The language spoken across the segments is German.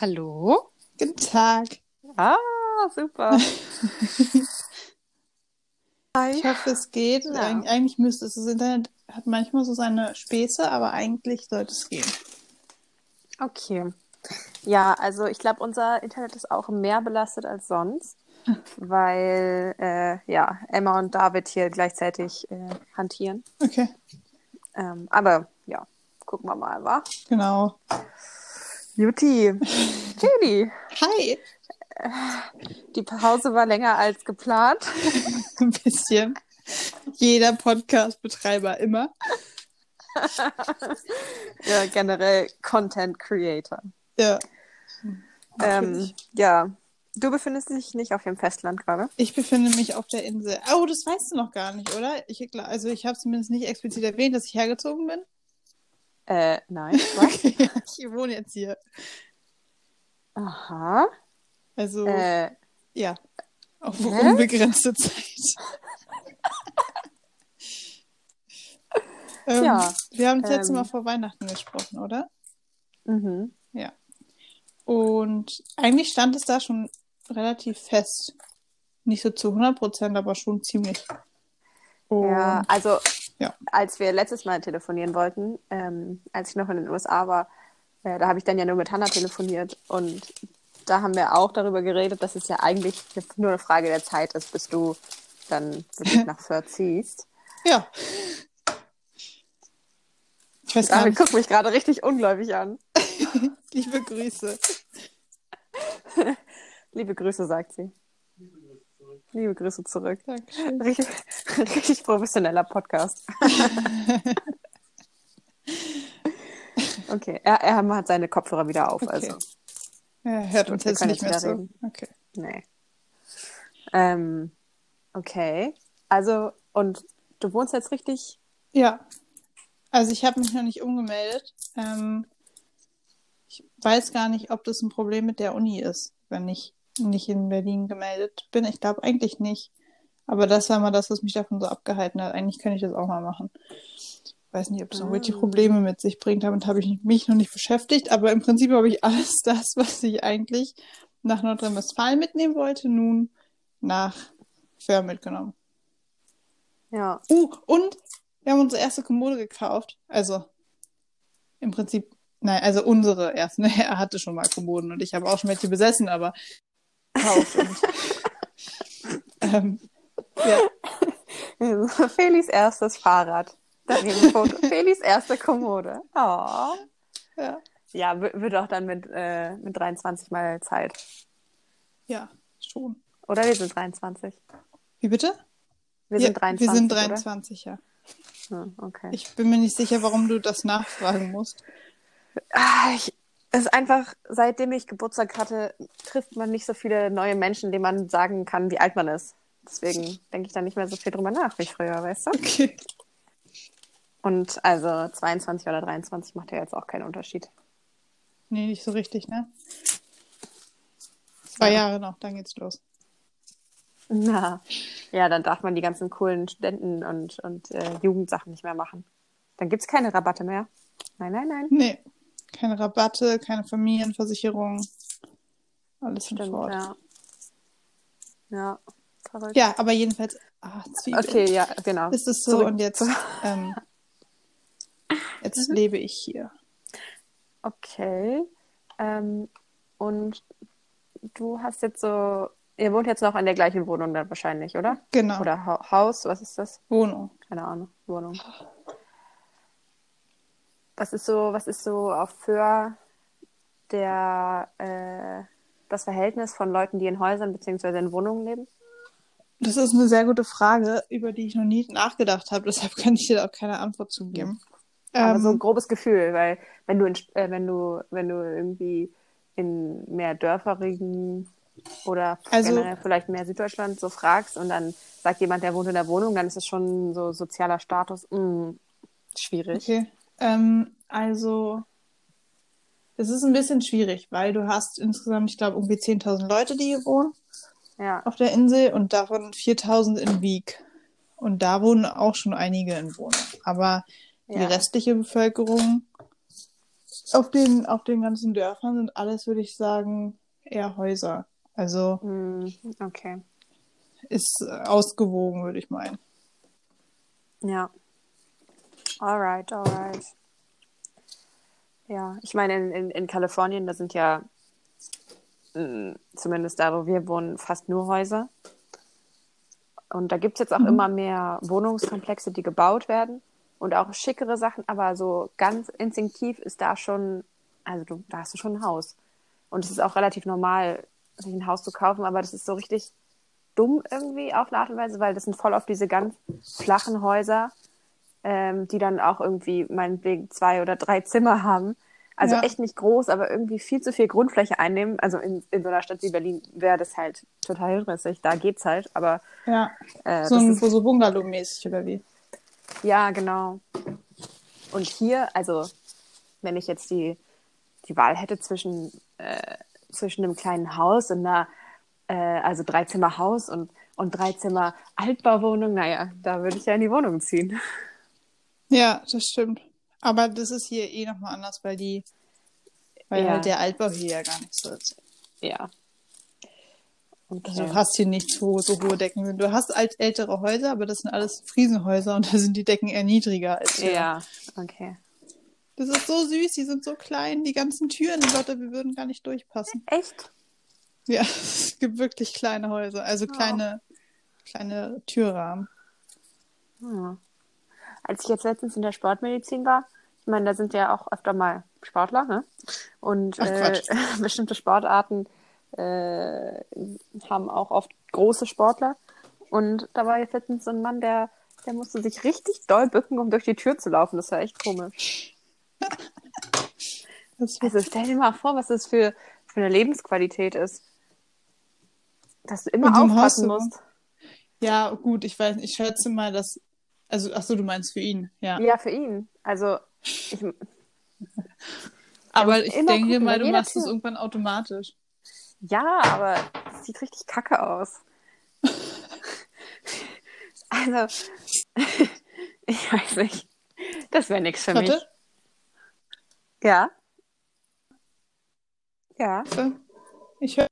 Hallo? Guten Tag. Ah, super. Hi. Ich hoffe, es geht. Ja. Eig eigentlich müsste es. Das Internet hat manchmal so seine Späße, aber eigentlich sollte es gehen. Okay. Ja, also ich glaube, unser Internet ist auch mehr belastet als sonst, weil äh, ja, Emma und David hier gleichzeitig äh, hantieren. Okay, Ähm, aber ja, gucken wir mal, wa? genau. Juti. Jenny, Hi. die Pause war länger als geplant. Ein bisschen. Jeder Podcast-Betreiber immer. ja, generell Content Creator. Ja. Ähm, ja, du befindest dich nicht auf dem Festland gerade. Ich befinde mich auf der Insel. Oh, das weißt du noch gar nicht, oder? Ich, also ich habe zumindest nicht explizit erwähnt, dass ich hergezogen bin. Äh, nein. Was? ja, ich wohne jetzt hier. Aha. Also, Äh, ja. Auf Hä? unbegrenzte Zeit. ähm, Ja, Wir haben das letzte ähm, Mal vor Weihnachten gesprochen, oder? mhm. Und eigentlich stand es da schon relativ fest. Nicht so zu 100 Prozent, aber schon ziemlich. Und Ja, also ja. als wir letztes Mal telefonieren wollten, ähm, als ich noch in den USA war, äh, da habe ich dann ja nur mit Hannah telefoniert und da haben wir auch darüber geredet, dass es ja eigentlich nur eine Frage der Zeit ist, bis du dann wirklich nach Fürth ziehst. ja. Ich weiß gar David nicht. guckt mich gerade richtig ungläubig an. Liebe Grüße. Liebe Grüße, sagt sie. Liebe Grüße zurück. Dankeschön. Richtig, richtig professioneller Podcast. Okay, er, er hat seine Kopfhörer wieder auf, Okay. also. Er hört uns jetzt nicht mehr zu. reden. Okay. Nee. Ähm, okay. Also, und du wohnst jetzt richtig. Ja. Also ich habe mich noch nicht umgemeldet. Ähm, ich weiß gar nicht, ob das ein Problem mit der Uni ist, wenn ich nicht in Berlin gemeldet bin. Ich glaube eigentlich nicht. Aber das war mal das, was mich davon so abgehalten hat. Eigentlich könnte ich das auch mal machen. Ich weiß nicht, ob es irgendwelche Ah. Probleme mit sich bringt. Damit habe ich mich noch nicht beschäftigt. Aber im Prinzip habe ich alles das, was ich eigentlich nach Nordrhein-Westfalen mitnehmen wollte, nun nach Föhr mitgenommen. Ja. Uh, und wir haben unsere erste Kommode gekauft. Also im Prinzip, nein, also unsere erste. Ne? Er hatte schon mal Kommoden und ich habe auch schon welche besessen, aber gekauft. und, ähm, ja, Felis erstes Fahrrad. Daneben Foto. Felis erste Kommode. Oh. ja, Ja, wird auch dann mit, äh, mit 23 mal Zeit. ja, schon. Oder wir sind 23. Wie bitte? Wir ja, sind 23. Wir sind 23, ja. Oder? Hm, okay. Ich bin mir nicht sicher, warum du das nachfragen musst. Ah, ich, es ist einfach, seitdem ich Geburtstag hatte, trifft man nicht so viele neue Menschen, denen man sagen kann, wie alt man ist. Deswegen denke ich da nicht mehr so viel drüber nach wie früher, weißt du? Okay. Und also 22 oder 23 macht ja jetzt auch keinen Unterschied. Nee, nicht so richtig, ne? Zwei Ja. Jahre noch, dann geht's los. Na, ja, dann darf man die ganzen coolen Studenten- und, und äh, Jugendsachen nicht mehr machen. Dann gibt's keine Rabatte mehr. Nein, nein, nein. Nee, keine Rabatte, keine Familienversicherung. Alles im Stimmt, Fort. ja. Ja, verrückt. Ja, aber jedenfalls, ah, Zwiebeln. Okay, ja, genau. Ist es so Zurück- und jetzt, ähm, jetzt lebe ich hier. Okay. Ähm, und du hast jetzt so, ihr wohnt jetzt noch in der gleichen Wohnung dann wahrscheinlich, oder? Genau. Oder ha Haus, was ist das? Wohnung. Keine Ahnung, Wohnung. Was ist so, was ist so auf für der äh, das Verhältnis von Leuten, die in Häusern bzw. in Wohnungen leben? Das ist eine sehr gute Frage, über die ich noch nie nachgedacht habe. Deshalb kann ich dir auch keine Antwort zu geben. Aber Ähm, so ein grobes Gefühl, weil wenn du in, äh, wenn du wenn du irgendwie in mehr dörferigen oder Also- vielleicht mehr Süddeutschland so fragst und dann sagt jemand, der wohnt in der Wohnung, dann ist es schon so sozialer Status mh, schwierig. Okay. Ähm, also, es ist ein bisschen schwierig, weil du hast insgesamt, ich glaube, irgendwie 10.000 Leute, die hier wohnen Ja, auf der Insel und davon 4.000 in Wieg. Und da wohnen auch schon einige in Wohnungen. Aber die Ja. restliche Bevölkerung auf den, auf den ganzen Dörfern sind alles, würde ich sagen, eher Häuser. Also Hm, okay. ist ausgewogen, würde ich meinen. Ja. Alright, alright. Ja, ich meine, in, in, in Kalifornien, da sind ja mh, zumindest da, wo wir wohnen, fast nur Häuser. Und da gibt es jetzt auch Mhm. immer mehr Wohnungskomplexe, die gebaut werden und auch schickere Sachen, aber so ganz instinktiv ist da schon, also du, da hast du schon ein Haus. Und es ist auch relativ normal, sich ein Haus zu kaufen, aber das ist so richtig dumm irgendwie auf eine Art und Weise, weil das sind voll auf diese ganz flachen Häuser, ähm, die dann auch irgendwie meinetwegen zwei oder drei Zimmer haben. Also Ja. echt nicht groß, aber irgendwie viel zu viel Grundfläche einnehmen. Also in, in so einer Stadt wie Berlin wäre das halt total hirnrissig. Da geht's halt, aber Ja. äh, So ein ist, so Bungalow-mäßig oder wie? ja, genau. Und hier, also wenn ich jetzt die, die Wahl hätte zwischen, äh, zwischen einem kleinen Haus und einer, äh, also drei Zimmer Haus und, und drei Zimmer Altbauwohnung, naja, da würde ich ja in die Wohnung ziehen. Ja, das stimmt. Aber das ist hier eh nochmal anders, weil die, weil Ja. halt der Altbau hier ja gar nicht so ist. Ja. Okay. Also du hast hier nicht so, so hohe Decken. sind. Du hast alt, ältere Häuser, aber das sind alles Friesenhäuser und da sind die Decken eher niedriger als hier. ja, okay. Das ist so süß, die sind so klein, die ganzen Türen, Lotte, wir würden gar nicht durchpassen. Echt? Ja, es gibt wirklich kleine Häuser, also kleine, kleine Türrahmen. Hm. Als ich jetzt letztens in der Sportmedizin war, ich meine, da sind ja auch öfter mal Sportler, ne? Und Ach, äh, bestimmte Sportarten äh, haben auch oft große Sportler. Und da war jetzt letztens so ein Mann, der, der musste sich richtig doll bücken, um durch die Tür zu laufen. Das war echt komisch. Also stell dir mal vor, was das für, für eine Lebensqualität ist. Dass du immer aufpassen musst. ja, gut, ich weiß, ich schätze mal, dass, also, ach so, du meinst für ihn, ja. Ja, für ihn. Also, ich, Aber ich denke gucken, mal, du machst es irgendwann automatisch. Ja, aber es sieht richtig kacke aus. also, ich weiß nicht. Das wäre nichts für mich. Warte, Ja. Ja. ich höre.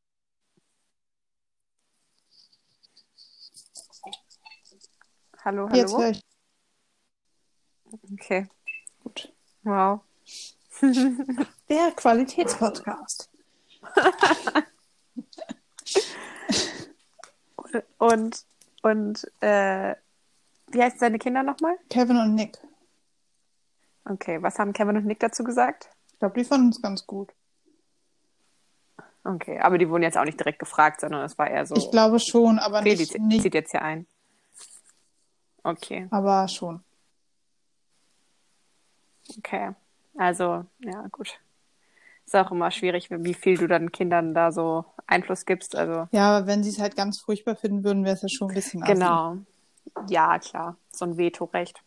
Hallo, Jetzt hallo. höre ich. Okay. Gut. Wow. Der Qualitätspodcast. Und, und, äh, wie heißen seine Kinder nochmal? Kevin und Nick. Okay, was haben Kevin und Nick dazu gesagt? Ich glaube, die fanden es ganz gut. Okay, aber die wurden jetzt auch nicht direkt gefragt, sondern es war eher so, Ich glaube schon, aber okay, die nicht, nicht zieht jetzt hier ein. Okay, aber schon. Okay. Also, ja, gut. Ist auch immer schwierig, wie viel du dann Kindern da so Einfluss gibst. Also, Ja, aber wenn sie es halt ganz furchtbar finden würden, wäre es ja schon ein bisschen assi. genau. Ja, klar. So ein Vetorecht.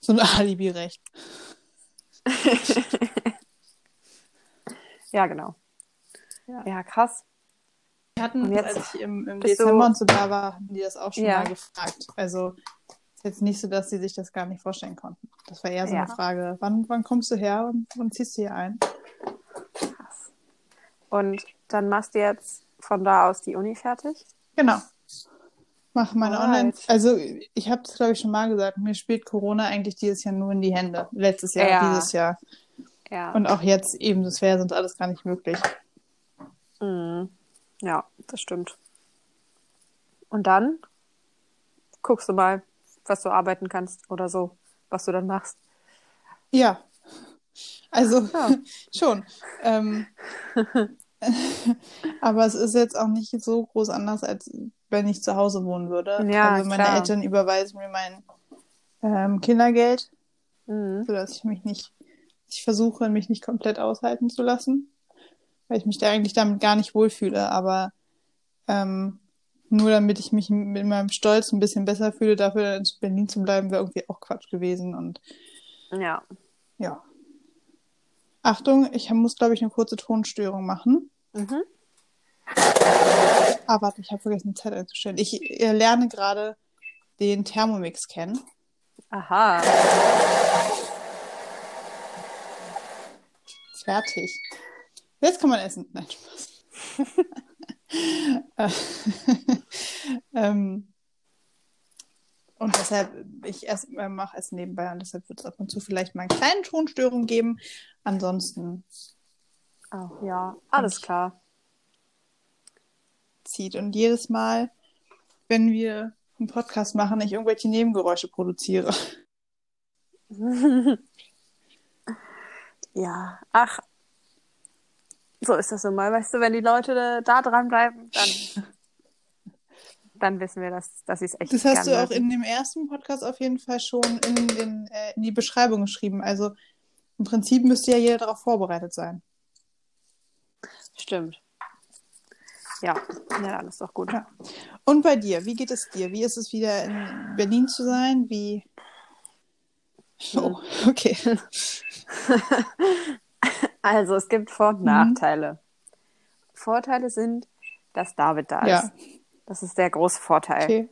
So ein Alibi-Recht. Ja, genau. Ja. Ja, krass. Wir hatten, jetzt als ich im, im bist du- Dezember und so da war, hatten die das auch schon Ja. mal gefragt. Also ist jetzt nicht so, dass sie sich das gar nicht vorstellen konnten. Das war eher so Ja. eine Frage, wann, wann kommst du her und wann ziehst du hier ein? Krass. Und dann machst du jetzt von da aus die Uni fertig? Genau. Mache meine Alright. Online. Also ich habe es, glaube ich, schon mal gesagt, mir spielt Corona eigentlich dieses Jahr nur in die Hände. Letztes Jahr, Ja. dieses Jahr. Ja. Und auch jetzt eben, das wäre sonst alles gar nicht möglich. Mhm. Ja, das stimmt. Und dann guckst du mal, was du arbeiten kannst oder so, was du dann machst. Ja. Also Ja. schon. Ähm, aber es ist jetzt auch nicht so groß anders, als wenn ich zu Hause wohnen würde. Ja, also meine klar. Eltern überweisen mir mein ähm, Kindergeld, Mhm. sodass ich mich nicht, ich versuche, mich nicht komplett aushalten zu lassen, weil ich mich da eigentlich damit gar nicht wohlfühle. Aber ähm, nur damit ich mich mit meinem Stolz ein bisschen besser fühle, dafür in Berlin zu bleiben, wäre irgendwie auch Quatsch gewesen. Und Ja. ja. Achtung, ich muss, glaube ich, eine kurze Tonstörung machen. Mhm. Ah, warte, ich habe vergessen, Zeit einzustellen. Ich äh, lerne gerade den Thermomix kennen. Aha. Fertig. Jetzt kann man essen. Nein, Spaß. Äh, ähm, und deshalb, ich äh, mache es nebenbei und deshalb wird es ab und zu vielleicht mal eine kleine Tonstörung geben. Ansonsten. Oh, ja, alles klar. Zieht. Und jedes Mal, wenn wir einen Podcast machen, ich irgendwelche Nebengeräusche produziere. ja, ach, so ist das nun mal. Weißt du, wenn die Leute da dranbleiben, dann, dann wissen wir, dass, dass sie es echt Das hast du auch in dem ersten Podcast auf jeden Fall schon in, den, äh, in die Beschreibung geschrieben. Also im Prinzip müsste ja jeder darauf vorbereitet sein. Stimmt. Ja, ja, dann ist doch gut. Ja. Und bei dir, wie geht es dir? Wie ist es wieder in Berlin zu sein? Wie. Oh, okay. Also es gibt Vor- und mhm. Nachteile. Vorteile sind, dass David da ja. ist. Das ist der große Vorteil. Okay.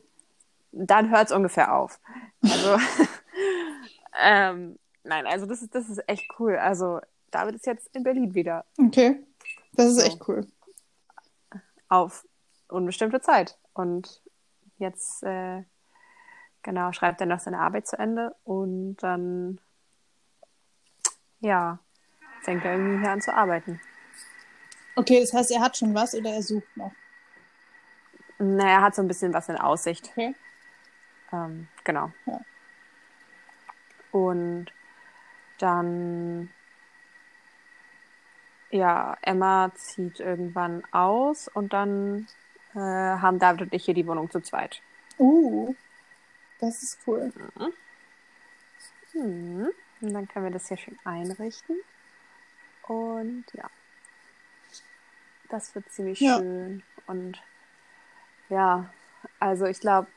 Dann hört es ungefähr auf. Also, ähm, nein, also das ist, das ist echt cool. Also David ist jetzt in Berlin wieder. Okay. Das ist so. echt cool. Auf unbestimmte Zeit. Und jetzt, äh, genau, schreibt er noch seine Arbeit zu Ende und dann, ja, fängt er irgendwie hier an zu arbeiten. Okay, das heißt, er hat schon was oder er sucht noch? Na, er hat so ein bisschen was in Aussicht. Okay. Ähm, genau. Ja. Und dann, ja, Emma zieht irgendwann aus und dann äh, haben David und ich hier die Wohnung zu zweit. Uh, das ist cool. Mhm. Mhm. Und dann können wir das hier schön einrichten. Und ja, das wird ziemlich ja. schön. Und ja, also ich glaube,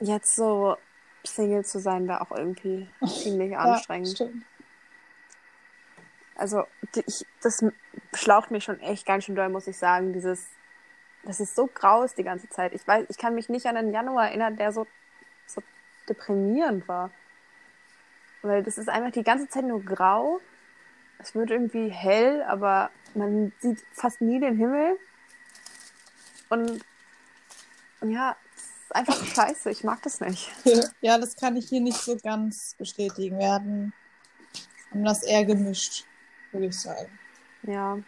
jetzt so Single zu sein, wäre auch irgendwie ziemlich ja, anstrengend. Stimmt. Also ich, das schlaucht mich schon echt ganz schön doll, muss ich sagen. Dieses, das ist so grau ist die ganze Zeit. Ich weiß, ich kann mich nicht an einen Januar erinnern, der so, so deprimierend war. Weil das ist einfach die ganze Zeit nur grau es wird irgendwie hell, aber man sieht fast nie den Himmel. Und ja, es ist einfach scheiße. Ich mag das nicht. Ja, das kann ich hier nicht so ganz bestätigen. Wir hatten haben das eher gemischt, würde ich sagen. Ja,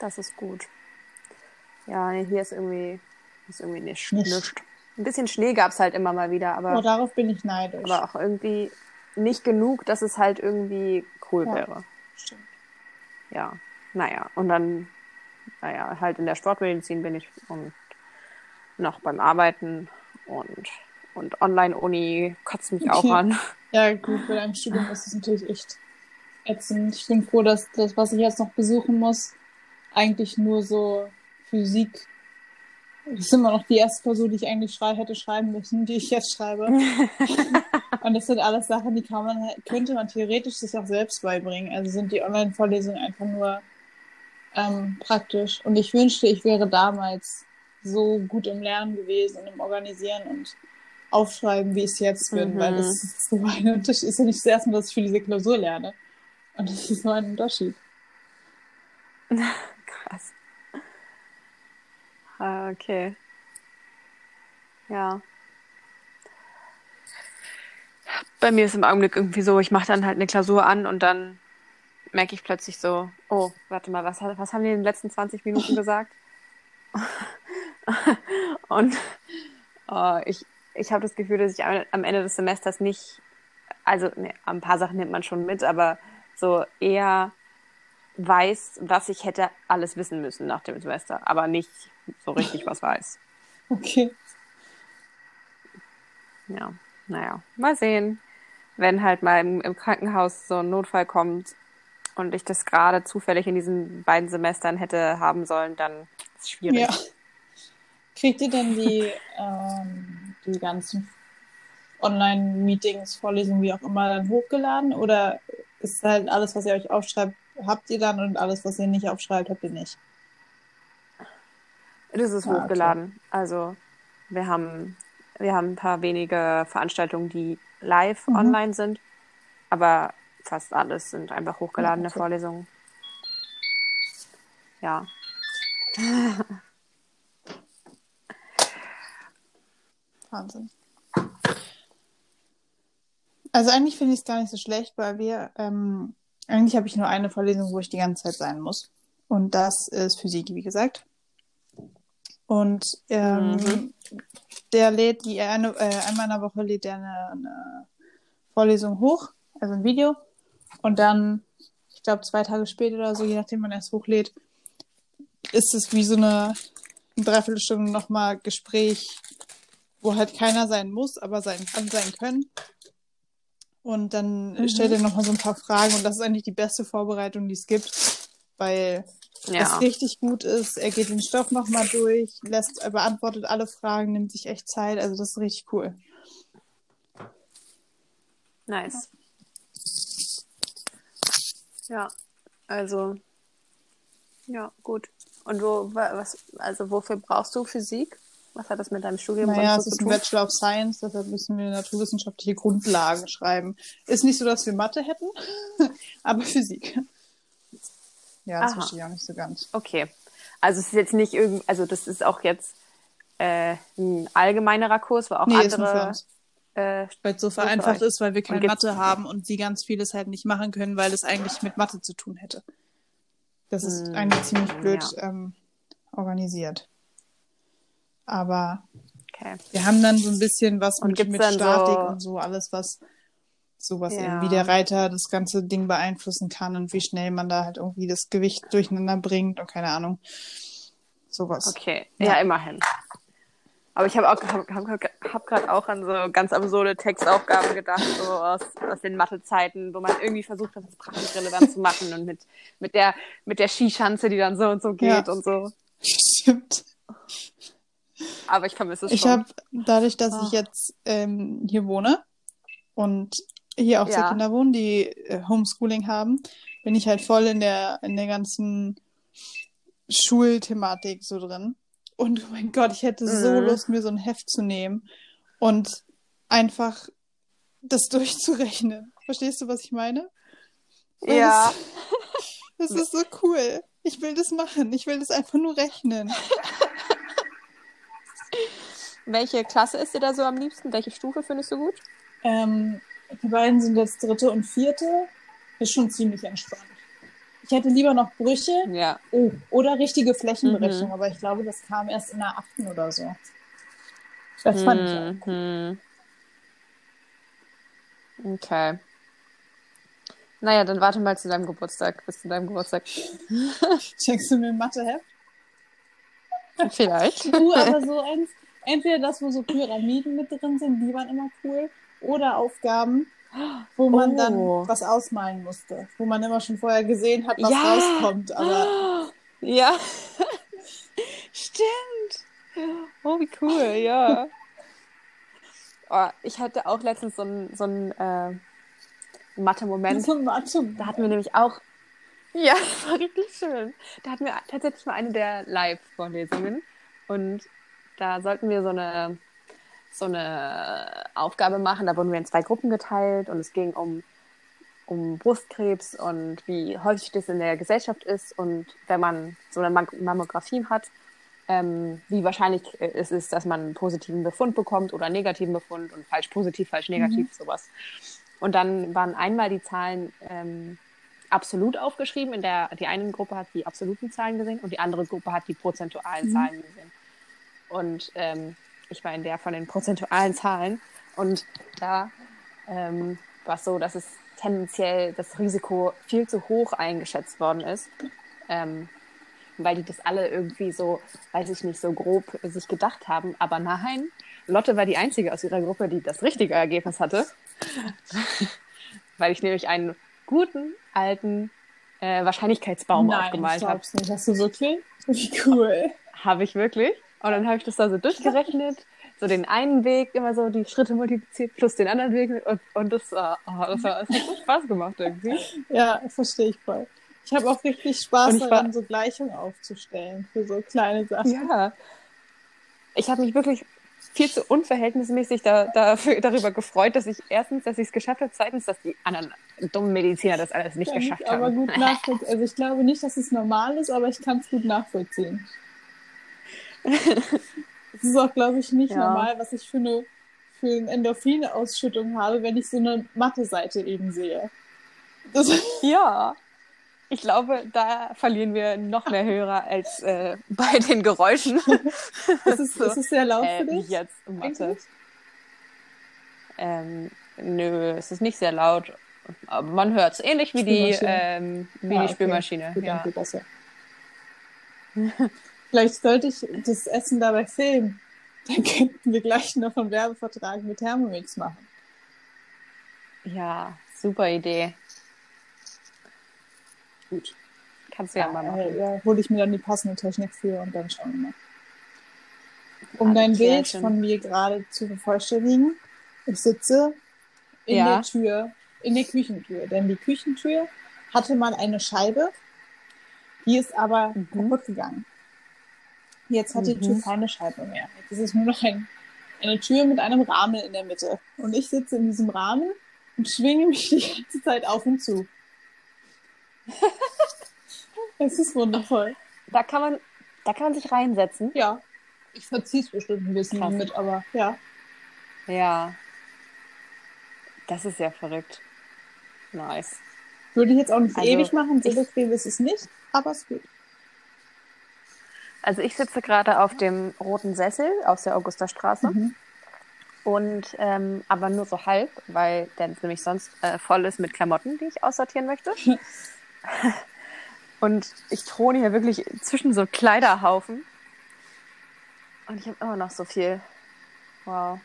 das ist gut. Ja, hier ist irgendwie, ist irgendwie nicht, nicht. Nischt. Ein bisschen Schnee gab es halt immer mal wieder, aber. Oh, darauf bin ich neidisch. Aber auch irgendwie nicht genug, dass es halt irgendwie cool ja. wäre. Stimmt. Ja, naja, und dann, naja, halt in der Sportmedizin bin ich und noch beim Arbeiten und, und Online-Uni kotzt mich auch an. Ja, gut, bei deinem Studium ist es natürlich echt ätzend. Ich bin froh, dass das, was ich jetzt noch besuchen muss, eigentlich nur so Physik das ist immer noch die erste Klausur, die ich eigentlich schrei hätte schreiben müssen, die ich jetzt schreibe. und das sind alles Sachen, die kann man, könnte man theoretisch sich auch selbst beibringen. Also sind die Online-Vorlesungen einfach nur ähm, praktisch. Und ich wünschte, ich wäre damals so gut im Lernen gewesen und im Organisieren und Aufschreiben, wie ich es jetzt bin, mhm. weil das ist so ein Unterschied. Ist ja nicht das erste Mal, dass ich für diese Klausur lerne. Und das ist so ein Unterschied. Krass. Ah, okay. Ja. Bei mir ist im Augenblick irgendwie so, ich mache dann halt eine Klausur an und dann merke ich plötzlich so, oh, warte mal, was, was haben die in den letzten 20 Minuten gesagt? und oh, ich, ich habe das Gefühl, dass ich am Ende des Semesters nicht, also ne, ein paar Sachen nimmt man schon mit, aber so eher weiß, was ich hätte alles wissen müssen nach dem Semester, aber nicht so richtig was weiß. Okay. Ja, naja, mal sehen. Wenn halt mal im, im Krankenhaus so ein Notfall kommt und ich das gerade zufällig in diesen beiden Semestern hätte haben sollen, dann ist es schwierig. Ja. Kriegt ihr denn die, ähm, die ganzen Online-Meetings, Vorlesungen, wie auch immer, dann hochgeladen? Oder ist halt alles, was ihr euch aufschreibt, habt ihr dann und alles, was ihr nicht aufschreibt, habt ihr nicht? Das ist hochgeladen. Okay. Also wir haben, wir haben ein paar wenige Veranstaltungen, die live mhm. online sind, aber fast alles sind einfach hochgeladene okay. Vorlesungen. ja. Wahnsinn. Also eigentlich finde ich es gar nicht so schlecht, weil wir, ähm, eigentlich habe ich nur eine Vorlesung, wo ich die ganze Zeit sein muss. Und das ist Physik, wie gesagt. Und ähm, mhm. der lädt die eine, äh, einmal in der Woche lädt der eine, eine Vorlesung hoch, also ein Video. Und dann, ich glaube, zwei Tage später oder so, je nachdem, wann er es hochlädt, ist es wie so eine, eine Dreiviertelstunde nochmal Gespräch, wo halt keiner sein muss, aber sein kann sein können. Und dann mhm. stellt er nochmal so ein paar Fragen und das ist eigentlich die beste Vorbereitung, die es gibt, weil ja. es richtig gut ist. Er geht den Stoff nochmal durch, lässt, er beantwortet alle Fragen, nimmt sich echt Zeit. Also das ist richtig cool. Nice. Ja, also ja, gut. Und wo, was, also wofür brauchst du Physik? Was hat das mit deinem Studium naja, es ist ein Bachelor of Science, deshalb müssen wir naturwissenschaftliche Grundlagen schreiben. Ist nicht so, dass wir Mathe hätten, aber Physik. Ja, das Aha. verstehe ich auch nicht so ganz. Okay. Also es ist jetzt nicht irgendwie, also das ist auch jetzt äh, ein allgemeinerer Kurs, wo auch nee, andere. Äh, weil es so vereinfacht ist, weil wir keine Mathe haben und sie ganz vieles halt nicht machen können, weil es eigentlich mit Mathe zu tun hätte. Das ist hm, eigentlich ziemlich blöd ja. ähm, organisiert. Aber okay. wir haben dann so ein bisschen was und mit, mit Statik so... und so, alles, was sowas ja. eben, wie der Reiter das ganze Ding beeinflussen kann und wie schnell man da halt irgendwie das Gewicht durcheinander bringt und keine Ahnung. Sowas. Okay, ja, ja immerhin. Aber ich habe auch hab, hab, hab gerade auch an so ganz absurde Textaufgaben gedacht, so aus, aus den Mathezeiten, wo man irgendwie versucht hat, das praktisch relevant zu machen und mit, mit der mit der Skischanze, die dann so und so geht ja. und so. Stimmt. Aber ich vermisse es schon. Ich habe dadurch, dass oh. ich ah. jetzt ähm, hier wohne und hier auch ja. zwei Kinder wohnen, die äh, Homeschooling haben, bin ich halt voll in der, in der ganzen Schulthematik so drin. Und oh mein Gott, ich hätte mhm. so Lust, mir so ein Heft zu nehmen und einfach das durchzurechnen. Verstehst du, was ich meine? Weil ja. Das, das ist so cool. Ich will das machen. Ich will das einfach nur rechnen. Welche Klasse ist dir da so am liebsten? Welche Stufe findest du gut? Ähm, die beiden sind jetzt dritte und vierte. Ist schon ziemlich entspannt. Ich hätte lieber noch Brüche ja. oh, oder richtige Flächenberechnung, mhm. aber ich glaube, das kam erst in der achten oder so. Das fand mhm. ich auch. Mhm. Okay. Naja, dann warte mal zu deinem Geburtstag, bis zu deinem Geburtstag. Checkst du mir ein Matheheft? Vielleicht. Du, aber so eins, entweder das, wo so Pyramiden mit drin sind, die waren immer cool, oder Aufgaben, wo man oh. dann was ausmalen musste, wo man immer schon vorher gesehen hat, was ja. rauskommt. Aber ja, stimmt. Oh, wie cool, ja. Oh, ich hatte auch letztens so einen so äh, Mathe-Moment. So ein Mathe da hatten wir nämlich auch. Ja, das war richtig schön. Da hatten wir tatsächlich mal eine der Live-Vorlesungen. Und da sollten wir so eine so eine Aufgabe machen. Da wurden wir in zwei Gruppen geteilt und es ging um, um Brustkrebs und wie häufig das in der Gesellschaft ist und wenn man so eine Mammographie hat, ähm, wie wahrscheinlich es ist, dass man einen positiven Befund bekommt oder einen negativen Befund und falsch positiv, falsch negativ, mhm. sowas. Und dann waren einmal die Zahlen ähm, absolut aufgeschrieben. In der die eine Gruppe hat die absoluten Zahlen gesehen und die andere Gruppe hat die prozentualen mhm. Zahlen gesehen. Und ähm, ich war in der von den prozentualen Zahlen. Und da ähm, war es so, dass es tendenziell das Risiko viel zu hoch eingeschätzt worden ist. Ähm, weil die das alle irgendwie so, weiß ich nicht, so grob sich gedacht haben. Aber nein, Lotte war die einzige aus ihrer Gruppe, die das richtige Ergebnis hatte. weil ich nämlich einen guten, alten äh, Wahrscheinlichkeitsbaum Nein, aufgemalt habe. nicht. Hast du wirklich? Wie cool. Habe ich wirklich. Und dann habe ich das da so durchgerechnet, so den einen Weg immer so die Schritte multipliziert plus den anderen Weg und, und das, war, oh, das, war, das hat so Spaß gemacht irgendwie. Ja, verstehe ich voll. Ich habe auch richtig Spaß daran, so Gleichungen aufzustellen für so kleine Sachen. Ja. Ich habe mich wirklich viel zu unverhältnismäßig da, dafür, darüber gefreut, dass ich erstens, dass ich es geschafft habe, zweitens, dass die anderen dummen Mediziner das alles nicht Kann geschafft aber haben. gut nachvollziehen. Also ich glaube nicht, dass es normal ist, aber ich kann es gut nachvollziehen. Es ist auch, glaube ich, nicht Ja. normal, was ich für eine, für eine Endorphine-Ausschüttung habe, wenn ich so eine Mathe-Seite eben sehe. Das, Ja. Ich glaube, da verlieren wir noch mehr Hörer als äh, bei den Geräuschen. das ist, So. ist es sehr laut äh, für wie dich? jetzt Mathe. Ähm, nö, es ist nicht sehr laut. Aber man hört es. Ähnlich wie die, Spülmaschine. ähm, wie Ah, die okay. Spülmaschine. Gut, Ja. ja. Vielleicht sollte ich das Essen dabei filmen. Dann könnten wir gleich noch einen Werbevertrag mit Thermomix machen. ja, super Idee. Gut. Kannst du ja, mal machen. Ja, hole ich mir dann die passende Technik für und dann schauen wir mal. Um Alles dein Bild klärchen. von mir gerade zu vervollständigen, ich sitze in Ja. der Tür, in der Küchentür. Denn die Küchentür hatte mal eine Scheibe, die ist aber Mhm. kaputt gegangen. Jetzt hat die Mhm. Tür keine Scheibe mehr. Jetzt ist es nur noch ein, eine Tür mit einem Rahmen in der Mitte. Und ich sitze in diesem Rahmen und schwinge mich die ganze Zeit auf und zu. Es ist wundervoll. Da kann man, da kann man sich reinsetzen. Ja. Ich verziehe es bestimmt ein bisschen Krass. mit, aber ja. Ja. Das ist ja verrückt. Nice. Würde ich jetzt auch nicht Also, ewig machen, so bequem ist es nicht, aber es geht. Also ich sitze gerade auf dem roten Sessel aus der Augusterstraße. Mhm. Und ähm, aber nur so halb, weil der nämlich sonst äh, voll ist mit Klamotten, die ich aussortieren möchte. und ich throne hier wirklich zwischen so Kleiderhaufen. Und ich habe immer noch so viel. Wow.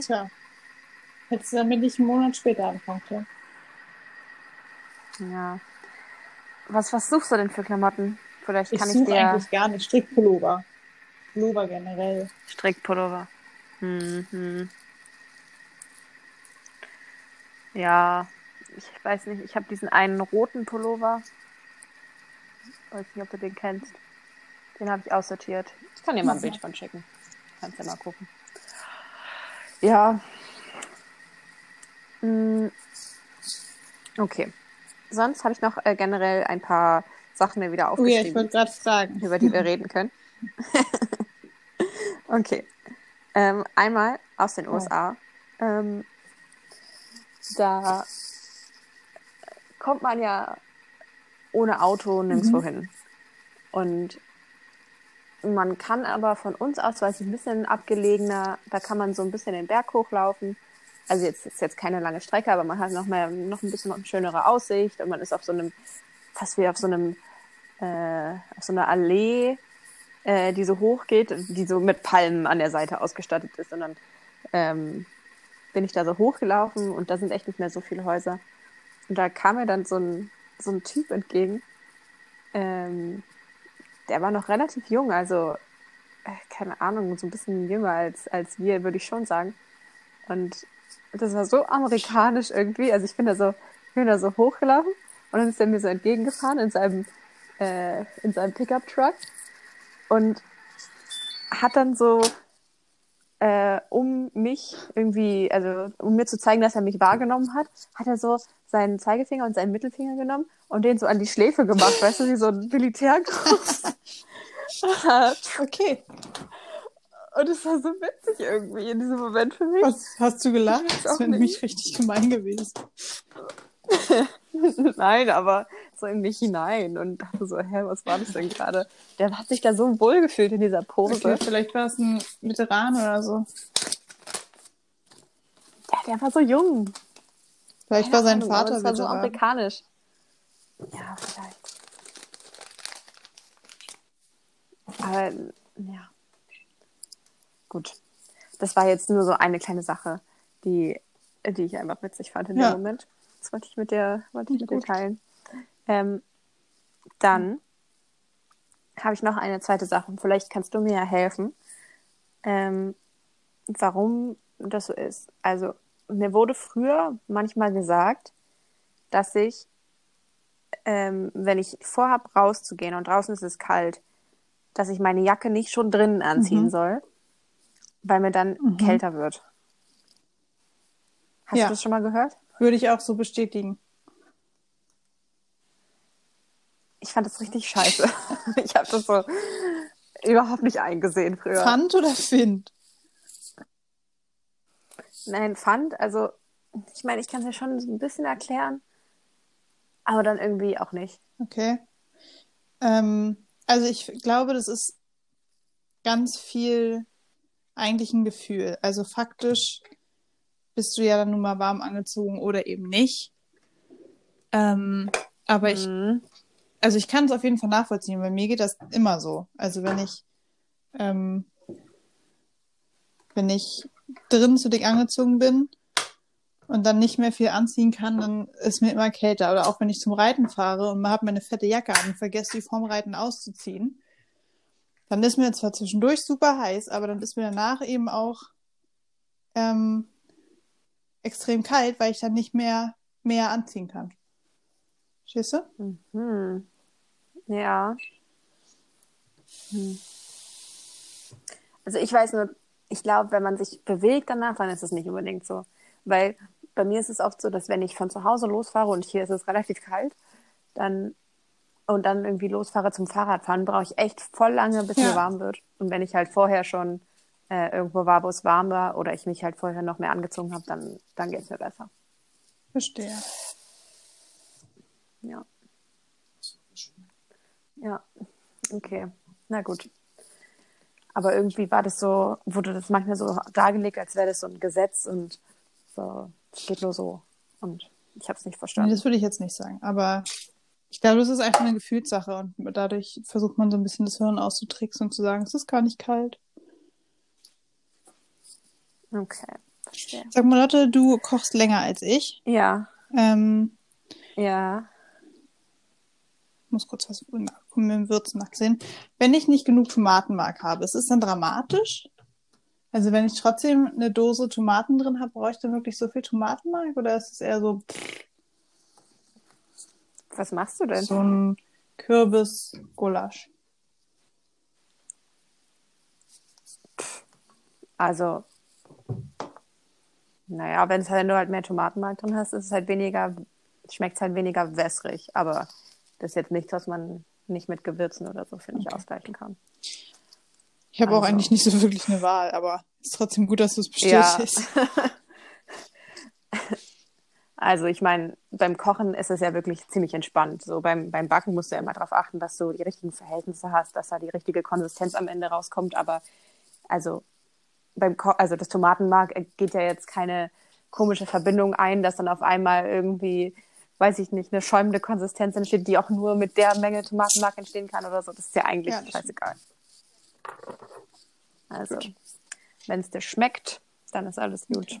Tja. Hättest du damit nicht einen Monat später anfangen können. Ja. Was, was suchst du denn für Klamotten? Vielleicht Ich kann ich, suche dir eigentlich gar nicht. Strickpullover. Pullover generell. Strickpullover. Mhm. Ja, ich weiß nicht. Ich habe diesen einen roten Pullover. Weiß nicht, ob du den kennst. Den habe ich aussortiert. Ich kann dir mal ein Bild von schicken. Kannst ja mal gucken. Ja. Mm. Okay. Sonst habe ich noch äh, generell ein paar Sachen mir wieder Oh ja, ich aufgeschrieben wollte gerade fragen. über die wir reden können. okay. Ähm, einmal aus den USA. Ähm, da kommt man ja ohne Auto nirgendwo hin. Und man kann aber von uns aus, weil es ein bisschen abgelegener, da kann man so ein bisschen den Berg hochlaufen. Also jetzt ist jetzt keine lange Strecke, aber man hat noch mal noch ein bisschen noch eine schönere Aussicht und man ist auf so einem fast wie auf so einem äh, auf so einer Allee, äh, die so hoch geht, die so mit Palmen an der Seite ausgestattet ist. Und dann ähm, bin ich da so hochgelaufen und da sind echt nicht mehr so viele Häuser. Und da kam mir dann so ein, so ein Typ entgegen. Ähm, der war noch relativ jung, also äh, keine Ahnung, so ein bisschen jünger als, als wir, würde ich schon sagen. Und das war so amerikanisch irgendwie. Also ich bin da so, ich bin da so hochgelaufen und dann ist er mir so entgegengefahren in seinem, äh, in seinem Pickup-Truck und hat dann so, äh, um mich irgendwie, also um mir zu zeigen, dass er mich wahrgenommen hat, hat er so seinen Zeigefinger und seinen Mittelfinger genommen und den so an die Schläfe gemacht, weißt du, wie so ein Militärgruß. Okay. und es war so witzig irgendwie in diesem Moment für mich. Was, hast du gelacht? Das wäre nämlich richtig gemein gewesen. Nein, aber so in mich hinein und dachte so, hä, was war das denn gerade? Der hat sich da so wohl gefühlt in dieser Pose. Okay, vielleicht war es ein Veteran oder so. Ja, der war so jung. Vielleicht war sein Ahnung, Vater das war so Veteran. amerikanisch. Ja, vielleicht. Aber ja. Gut. Das war jetzt nur so eine kleine Sache, die, die ich einfach witzig fand in Ja. dem Moment. Das wollte ich mit dir, wollte ich mit dir teilen. Ähm, dann habe ich noch eine zweite Sache. Vielleicht kannst du mir ja helfen, ähm, warum das so ist. Also mir wurde früher manchmal gesagt, dass ich, ähm, wenn ich vorhab, rauszugehen und draußen ist es kalt, dass ich meine Jacke nicht schon drinnen anziehen Mhm. soll, weil mir dann Mhm. kälter wird. Hast Ja. du das schon mal gehört? Würde ich auch so bestätigen. Ich fand das richtig scheiße. ich habe das so überhaupt nicht eingesehen früher. Pfand oder Find? Nein, fand, also ich meine, ich kann es ja schon so ein bisschen erklären, aber dann irgendwie auch nicht. Okay. Ähm, also ich glaube, das ist ganz viel eigentlich ein Gefühl. Also faktisch bist du ja dann nun mal warm angezogen oder eben nicht. Ähm, aber ich, Mhm. also ich kann es auf jeden Fall nachvollziehen, weil mir geht das immer so. Also wenn ich, ähm, wenn ich drin zu dick angezogen bin und dann nicht mehr viel anziehen kann, dann ist mir immer kälter. Oder auch wenn ich zum Reiten fahre und habe meine fette Jacke an und vergesse die vorm Reiten auszuziehen, dann ist mir zwar zwischendurch super heiß, aber dann ist mir danach eben auch ähm, extrem kalt, weil ich dann nicht mehr mehr anziehen kann. Verstehst du? Mhm. Ja. Hm. Also ich weiß nur, ich glaube, wenn man sich bewegt danach, dann ist es nicht unbedingt so. Weil bei mir ist es oft so, dass wenn ich von zu Hause losfahre und hier ist es relativ kalt, dann und dann irgendwie losfahre zum Fahrradfahren, brauche ich echt voll lange, bis Ja. mir warm wird. Und wenn ich halt vorher schon äh, irgendwo war, wo es warm war, oder ich mich halt vorher noch mehr angezogen habe, dann, dann geht es mir besser. Verstehe. Ja. Ja, okay. Na gut. Aber irgendwie war das so, wurde das manchmal so dargelegt, als wäre das so ein Gesetz und so, es geht nur so. Und ich habe es nicht Nee, verstanden. das würde ich jetzt nicht sagen. Aber ich glaube, das ist einfach eine Gefühlssache und dadurch versucht man so ein bisschen das Hirn auszutricksen und zu sagen, es ist gar nicht kalt. Okay, verstehe. Sag mal, Lotte, du kochst länger als ich. Ja, Ähm, ja. muss kurz was mit dem Würzen nachsehen. Wenn ich nicht genug Tomatenmark habe, ist es dann dramatisch? Also wenn ich trotzdem eine Dose Tomaten drin habe, brauche ich dann wirklich so viel Tomatenmark oder ist es eher so, Was machst du denn? so ein Kürbis-Gulasch? Also, naja, wenn es halt, wenn du halt mehr Tomatenmark drin hast, ist es halt weniger, schmeckt es halt weniger wässrig. Aber das ist jetzt nichts, was man nicht mit Gewürzen oder so, finde ich, Okay. ausgleichen kann. Ich habe auch Also- eigentlich nicht so wirklich eine Wahl, aber ist trotzdem gut, dass du es Ja. bestätigst. Also ich meine, beim Kochen ist es ja wirklich ziemlich entspannt. So beim, beim Backen musst du ja immer darauf achten, dass du die richtigen Verhältnisse hast, dass da die richtige Konsistenz am Ende rauskommt. Aber also beim Ko also das Tomatenmark geht ja jetzt keine komische Verbindung ein, dass dann auf einmal irgendwie, weiß ich nicht, eine schäumende Konsistenz entsteht, die auch nur mit der Menge Tomatenmark entstehen kann oder so. Das ist ja eigentlich Ja, scheißegal. Also, wenn es dir schmeckt, dann ist alles gut.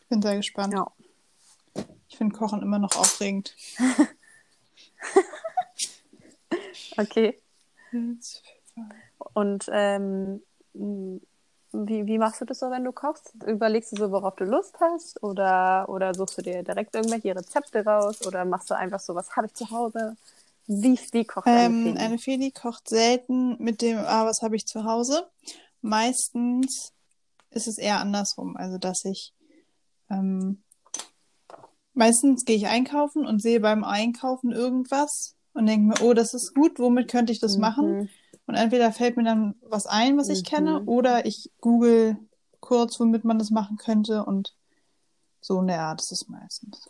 Ich bin sehr gespannt. Ja. Ich finde Kochen immer noch aufregend. Okay. Und ähm, wie, wie machst du das so, wenn du kochst? Überlegst du so, worauf du Lust hast? Oder, oder suchst du dir direkt irgendwelche Rezepte raus? Oder machst du einfach so, was habe ich zu Hause? Wie, wie kocht eine Ähm, Feli? eine Feli kocht selten mit dem, ah, was habe ich zu Hause? Meistens ist es eher andersrum. Also, dass ich ähm, meistens gehe ich einkaufen und sehe beim Einkaufen irgendwas und denke mir, oh, das ist gut, womit könnte ich das machen? Und entweder fällt mir dann was ein, was ich Mhm. kenne, oder ich google kurz, womit man das machen könnte und so in der Art ist es meistens.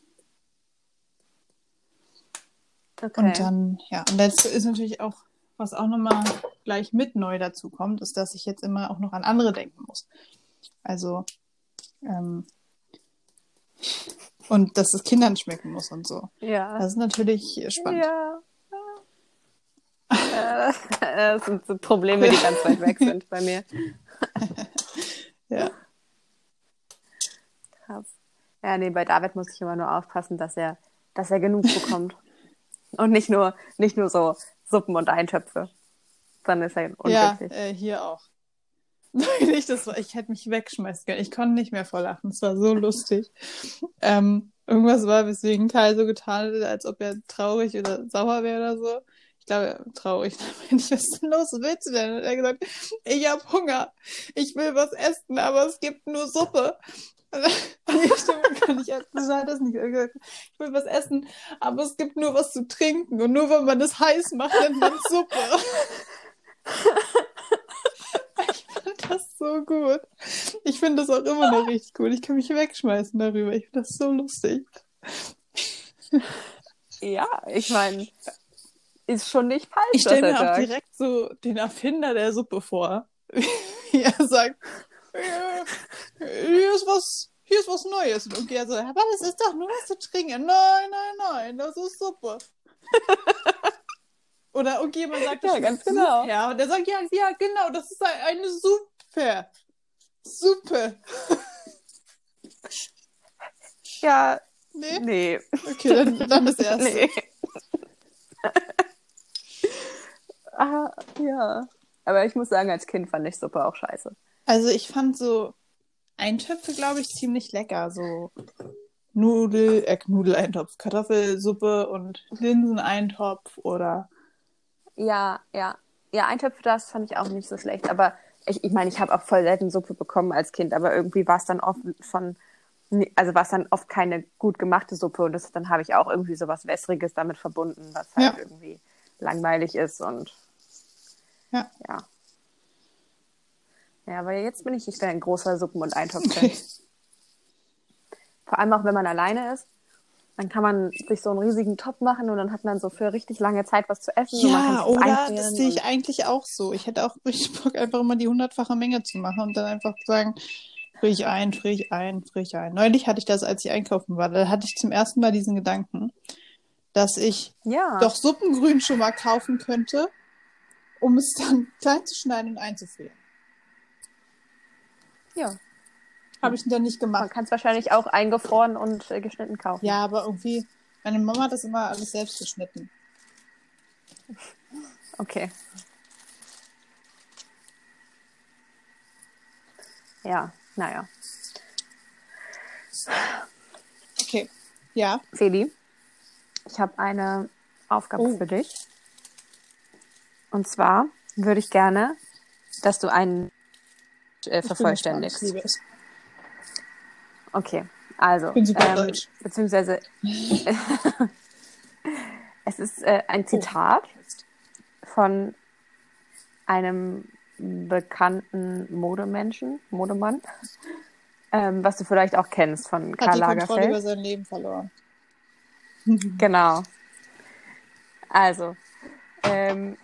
Okay. Und dann, ja, und das ist natürlich auch, was auch nochmal gleich mit neu dazu kommt, ist, dass ich jetzt immer auch noch an andere denken muss. Also, ähm, und dass es Kindern schmecken muss und so. ja. Das ist natürlich spannend. Ja. Äh, Das sind so Probleme, die ganz weit weg sind bei mir. Ja. Krass. Ja, nee, bei David muss ich immer nur aufpassen, dass er, dass er genug bekommt. Und nicht nur, nicht nur so Suppen und Eintöpfe. Dann ist er Ja, unglücklich. äh, hier auch. Wirklich, das ich hätte mich wegschmeißen können. Ich konnte nicht mehr vor lachen. Es war so lustig. Ähm, irgendwas war, weswegen Kai so getan hat, als ob er traurig oder sauer wäre oder so. Ich glaube, traurig. Meinte ich, was denn los? Willst du denn? Und er hat gesagt, ich habe Hunger. Ich will was essen, aber es gibt nur Suppe. Ich gesagt. Ich will was essen, aber es gibt nur was zu trinken. Und nur wenn man das heiß macht, nennt man Suppe. Ich fand das so gut. Ich finde das auch immer noch richtig gut. Ich kann mich wegschmeißen darüber. Ich finde das so lustig. Ja, ich meine, ist schon nicht falsch. Ich stelle mir auch sagt. direkt so den Erfinder der Suppe vor. Wie er sagt, "Äh, hier ist was, hier ist was Neues. Und er so, aber das ist doch nur was zu trinken. Nein, nein, nein, das ist Suppe. Oder irgendjemand sagt, das Ja, ganz genau. Super. Und er sagt, ja, ja, genau, das ist eine Suppe. Suppe. Ja, Nee? nee. Okay, dann, dann das erste. Nee. Ah, ja. Aber ich muss sagen, als Kind fand ich Suppe auch scheiße. Also ich fand so Eintöpfe, glaube ich, ziemlich lecker. So Nudel, äh, Nudeleintopf, Kartoffelsuppe und Linseneintopf oder Ja, ja. Ja, Eintöpfe, das fand ich auch nicht so schlecht. Aber ich ich, meine, ich habe auch voll selten Suppe bekommen als Kind, aber irgendwie war es dann oft von, also war es dann oft keine gut gemachte Suppe und das, dann habe ich auch irgendwie so was Wässriges damit verbunden, was halt Ja. irgendwie langweilig ist und Ja. ja. Ja, aber jetzt bin ich nicht mehr ein großer Suppen- und Eintopf-Fan. Vor allem auch, wenn man alleine ist. Dann kann man sich so einen riesigen Topf machen und dann hat man so für richtig lange Zeit was zu essen. Ja, oder einfrieren das sehe ich eigentlich auch so. Ich hätte auch richtig Bock, einfach immer die hundertfache Menge zu machen und dann einfach sagen, friere ich ein, friere ich ein, friere ich ein. Neulich hatte ich das, als ich einkaufen war. Da hatte ich zum ersten Mal diesen Gedanken, dass ich Ja. doch Suppengrün schon mal kaufen könnte, um es dann klein zu schneiden und einzufrieren. ja. Habe ich dann nicht Man gemacht. kann es wahrscheinlich auch eingefroren und äh, geschnitten kaufen. Ja, aber irgendwie, meine Mama hat das immer alles selbst geschnitten. Okay. Ja, naja. Okay. Ja. Feli, ich habe eine Aufgabe Oh. für dich. Und zwar würde ich gerne, dass du einen äh, vervollständigst. Okay, also. Ich bin super ähm, deutsch. Beziehungsweise. es ist äh, ein Zitat von einem bekannten Modemenschen, Modemann, ähm, was du vielleicht auch kennst von Hat Karl die Kontrolle über Lagerfeld. sein Leben verloren. Genau. Also, ähm,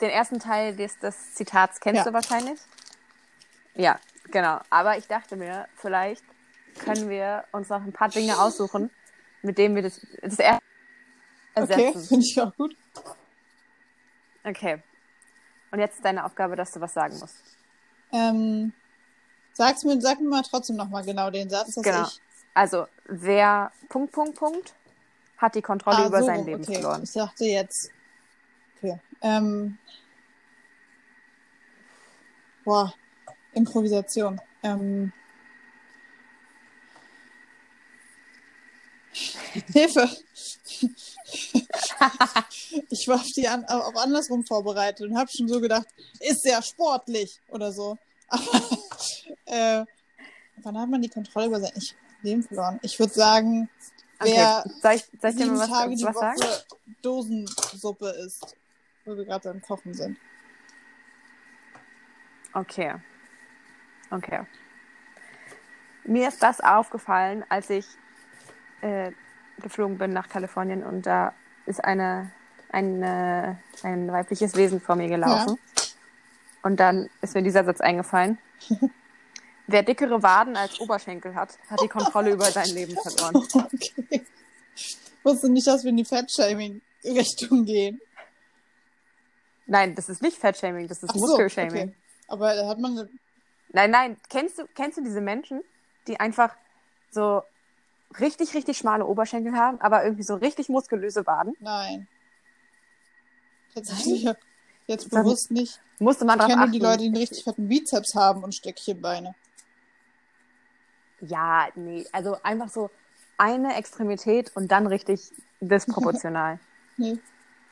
den ersten Teil des, des Zitats kennst Ja. du wahrscheinlich. Ja, genau. Aber ich dachte mir, vielleicht können wir uns noch ein paar Dinge aussuchen, mit denen wir das, das erste Okay, ersetzen. finde ich auch gut. Okay. Und jetzt ist deine Aufgabe, dass du was sagen musst. Ähm, sag's mir, sag mir mal trotzdem nochmal genau den Satz, dass Genau. ich. Also, wer Punkt, Punkt, Punkt hat die Kontrolle Ah, über so, sein Leben okay. verloren. Ich dachte jetzt. Okay. Ähm, boah, Improvisation. Ähm, Hilfe! ich war auf die an, auf andersrum vorbereitet und habe schon so gedacht, ist sehr sportlich oder so. Aber äh, wann hat man die Kontrolle über sein Leben verloren? Ich würde sagen, Okay. wer Soll ich, soll ich dir sieben mal Tage was, die was Woche sagen? Dosensuppe isst. Wo wir gerade beim Kochen sind. Okay. Okay. Mir ist das aufgefallen, als ich äh, geflogen bin nach Kalifornien und da ist eine, eine, ein weibliches Wesen vor mir gelaufen. Und dann ist mir dieser Satz eingefallen. Wer dickere Waden als Oberschenkel hat, hat die Kontrolle über sein Leben verloren. Okay. Ich wusste nicht, dass wir in die Fettshaming-Richtung gehen. Nein, das ist nicht Fettshaming, das ist so, Muskelshaming. okay. Aber da hat man. Nein, nein, kennst du, kennst du diese Menschen, die einfach so richtig, richtig schmale Oberschenkel haben, aber irgendwie so richtig muskulöse Waden? Nein. Tatsächlich jetzt Dann- bewusst nicht. Musste man Ich kenne achten. die Leute, die einen richtig fetten Bizeps haben und Stöckchenbeine. Ja, nee, also einfach so eine Extremität und dann richtig disproportional. Nee.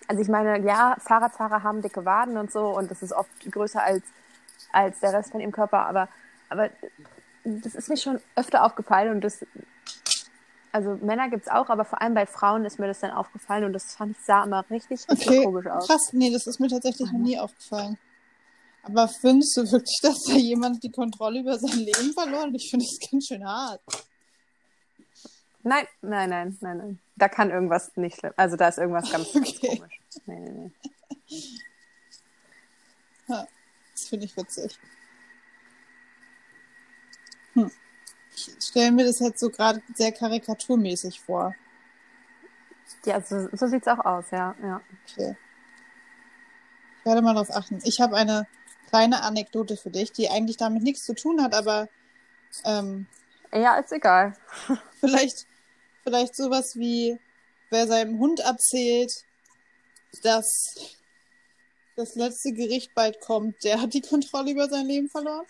Also ich meine, ja, Fahrradfahrer haben dicke Waden und so und das ist oft größer als, als der Rest von ihrem Körper, aber, aber das ist mir schon öfter aufgefallen und das, also Männer gibt es auch, aber vor allem bei Frauen ist mir das dann aufgefallen und das fand ich sah immer richtig, richtig Okay, komisch aus. krass. Nee, das ist mir tatsächlich noch nie aufgefallen. Aber findest du wirklich, dass da jemand die Kontrolle über sein Leben verloren? Ich finde das ganz schön hart. Nein, nein, nein, nein, nein. Da kann irgendwas nicht schlimm. Also da ist irgendwas ganz, ganz Okay. komisch. Nee, nee, nee. Ja, das finde ich witzig. Hm. Ich stelle mir das jetzt so gerade sehr karikaturmäßig vor. Ja, so, so sieht's auch aus, ja, ja. Okay. Ich werde mal darauf achten. Ich habe eine kleine Anekdote für dich, die eigentlich damit nichts zu tun hat, aber ähm, Ja, ist egal. vielleicht, vielleicht sowas wie, wer seinem Hund erzählt, dass das letzte Gericht bald kommt, der hat die Kontrolle über sein Leben verloren.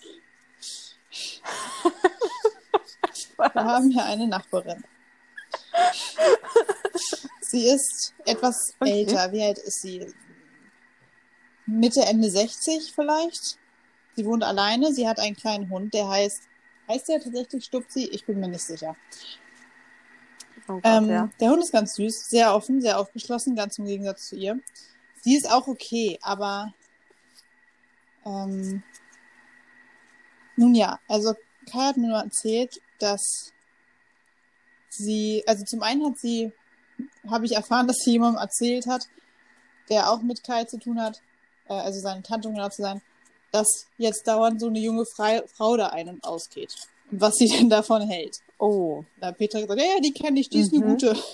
Wir haben hier eine Nachbarin. Sie ist etwas Okay. älter. Wie alt ist sie? Mitte, Ende 60 vielleicht. Sie wohnt alleine. Sie hat einen kleinen Hund, der heißt, heißt der tatsächlich Stupsi? Ich bin mir nicht sicher. Oh Gott, Ähm, ja. Der Hund ist ganz süß, sehr offen, sehr aufgeschlossen, ganz im Gegensatz zu ihr. Sie ist auch okay, aber ähm, nun ja, also Kai hat mir nur erzählt, dass sie, also zum einen hat sie, habe ich erfahren, dass sie jemandem erzählt hat, der auch mit Kai zu tun hat, äh, also seine Tante, um genau zu sein, dass jetzt dauernd so eine junge Frei Frau da ein- und ausgeht. Und was sie denn davon hält. Oh. Da hat Petra gesagt, ja, ja, die kenne ich, die ist eine Mhm. gute.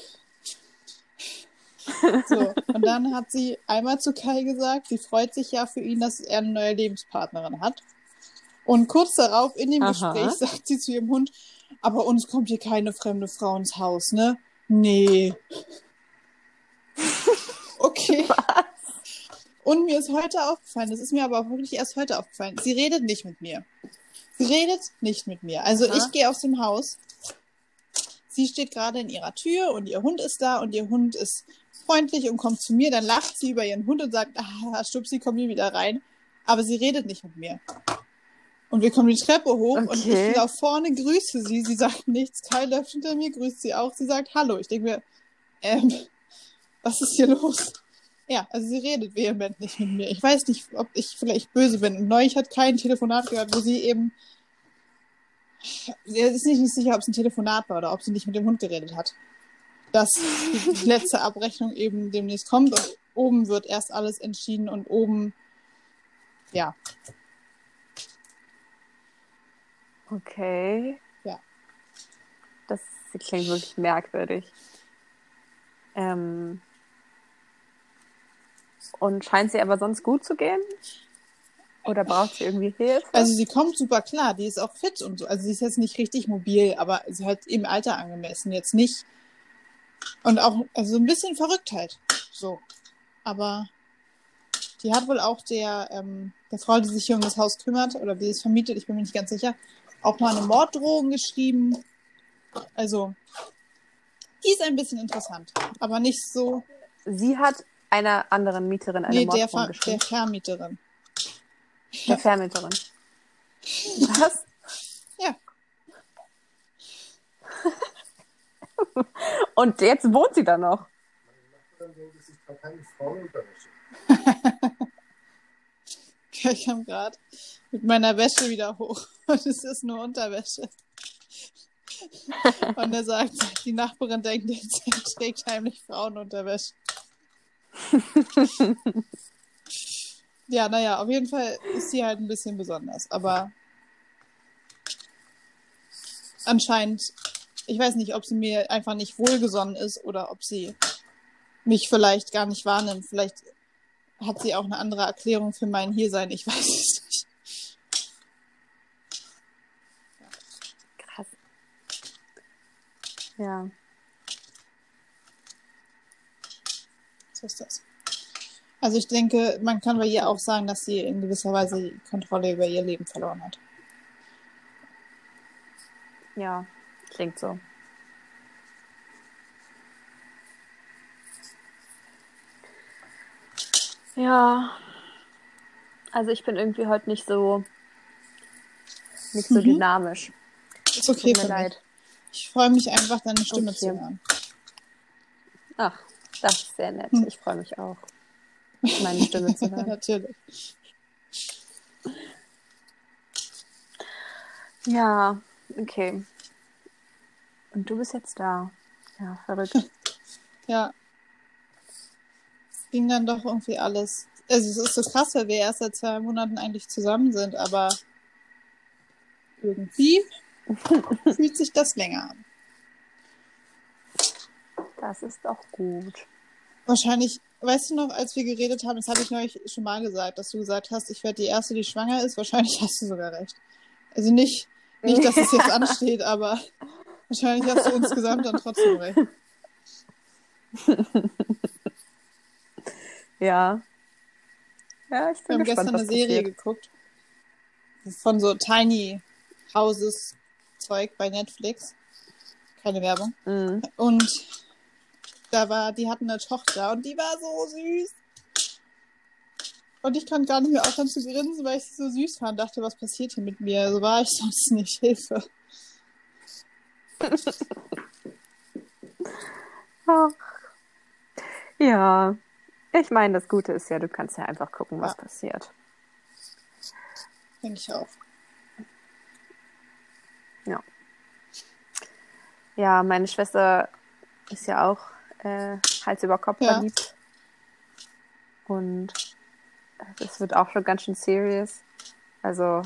So, und dann hat sie einmal zu Kai gesagt, sie freut sich ja für ihn, dass er eine neue Lebenspartnerin hat. Und kurz darauf in dem Aha. Gespräch sagt sie zu ihrem Hund, aber uns kommt hier keine fremde Frau ins Haus, ne? Nee. Okay. Und mir ist heute aufgefallen, das ist mir aber auch wirklich erst heute aufgefallen, sie redet nicht mit mir. Sie redet nicht mit mir. Also Aha. ich gehe aus dem Haus. Sie steht gerade in ihrer Tür und ihr Hund ist da und ihr Hund ist freundlich und kommt zu mir. Dann lacht sie über ihren Hund und sagt, ah, Stupsi, komm hier wieder rein. Aber sie redet nicht mit mir. Und wir kommen die Treppe hoch und Okay. ich laufe vorne, grüße sie. Sie sagt nichts. Kai läuft hinter mir, grüßt sie auch. Sie sagt Hallo. Ich denke mir, ähm, was ist hier los? Ja, also sie redet vehement nicht mit mir. Ich weiß nicht, ob ich vielleicht böse bin. Neulich hat kein Telefonat gehört, wo sie eben. Sie ist nicht sicher, ob es ein Telefonat war oder ob sie nicht mit dem Hund geredet hat. Dass die letzte Abrechnung eben demnächst kommt und oben wird erst alles entschieden und oben, ja, Okay. Ja. Das klingt wirklich merkwürdig. Ähm, und scheint sie aber sonst gut zu gehen? Oder braucht sie irgendwie Hilfe? Also sie kommt super klar, die ist auch fit und so. Also sie ist jetzt nicht richtig mobil, aber sie halt im Alter angemessen, jetzt nicht. Und auch, also so ein bisschen verrückt halt. So. Aber die hat wohl auch der, ähm, der Frau, die sich hier um das Haus kümmert oder die es vermietet, ich bin mir nicht ganz sicher, auch mal eine Morddrohung geschrieben. Also, die ist ein bisschen interessant, aber nicht so. Sie hat einer anderen Mieterin eine nee, der, Ver der geschrieben. Vermieterin. Der Vermieterin. Was? Ja. Und jetzt wohnt sie da noch. Dann denkt es, ich kam gerade mit meiner Wäsche wieder hoch und es ist nur Unterwäsche. Und er sagt, die Nachbarin denkt, er trägt heimlich Frauenunterwäsche. Ja, naja, auf jeden Fall ist sie halt ein bisschen besonders. Aber anscheinend, ich weiß nicht, ob sie mir einfach nicht wohlgesonnen ist oder ob sie mich vielleicht gar nicht wahrnimmt. Vielleicht hat sie auch eine andere Erklärung für mein Hiersein. Ich weiß es nicht. Krass. Ja. So ist das. Also ich denke, man kann bei ihr auch sagen, dass sie in gewisser Weise die Kontrolle über ihr Leben verloren hat. Ja, klingt so. Ja. Also ich bin irgendwie heute nicht so nicht so Mhm. dynamisch. Ist okay Tut mir leid. Ich freue mich einfach, deine Stimme Okay. zu hören. Ach, das ist sehr nett. Ich freue mich auch, meine Stimme zu hören. Natürlich. Ja, okay. Und du bist jetzt da. Ja, verrückt. Ja. Es ging dann doch irgendwie alles. Also es ist so krass, weil wir erst seit zwei Monaten eigentlich zusammen sind, aber irgendwie fühlt sich das länger an. Das ist doch gut. Wahrscheinlich, weißt du noch, als wir geredet haben, das habe ich neulich schon mal gesagt, dass du gesagt hast, ich werde die Erste, die schwanger ist. Wahrscheinlich hast du sogar recht. Also nicht, nicht dass es jetzt ansteht, aber wahrscheinlich hast du insgesamt dann trotzdem recht. Ja. Ja, ich Wir bin haben gespannt, gestern eine Serie passiert. geguckt. Von so Tiny Houses Zeug bei Netflix. Keine Werbung. Mhm. Und da war, die hatten eine Tochter und die war so süß. Und ich konnte gar nicht mehr aufhören zu grinsen, weil ich sie so süß fand. Dachte, was passiert hier mit mir? So war ich sonst nicht. Hilfe. Ach. Ja. Ich meine, das Gute ist ja, du kannst ja einfach gucken, was Ja. passiert. Denke ich auch. Ja, meine Schwester ist ja auch äh, Hals über Kopf Ja. verliebt. Und es wird auch schon ganz schön serious. Also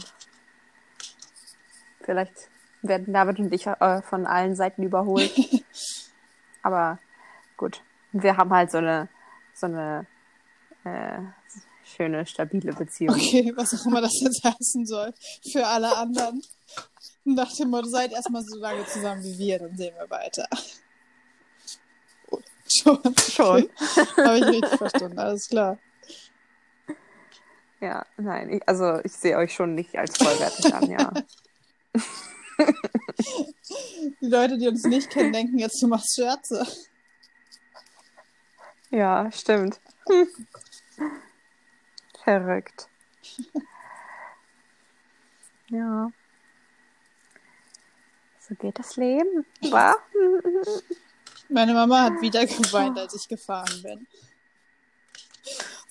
vielleicht werden David und ich äh, von allen Seiten überholt. Aber gut, wir haben halt so eine so eine äh, schöne, stabile Beziehung. Okay, was auch immer das jetzt heißen soll. Für alle anderen. Nach dem Motto, seid erstmal so lange zusammen wie wir, dann sehen wir weiter. Schon. Schon. Habe ich richtig verstanden, alles klar. Ja, nein, ich, also ich sehe euch schon nicht als vollwertig an, ja. Die Leute, die uns nicht kennen, denken jetzt, du machst Scherze. Ja, stimmt. Hm. Verrückt. Ja. So geht das Leben, wa? Meine Mama hat wieder geweint, als ich gefahren bin.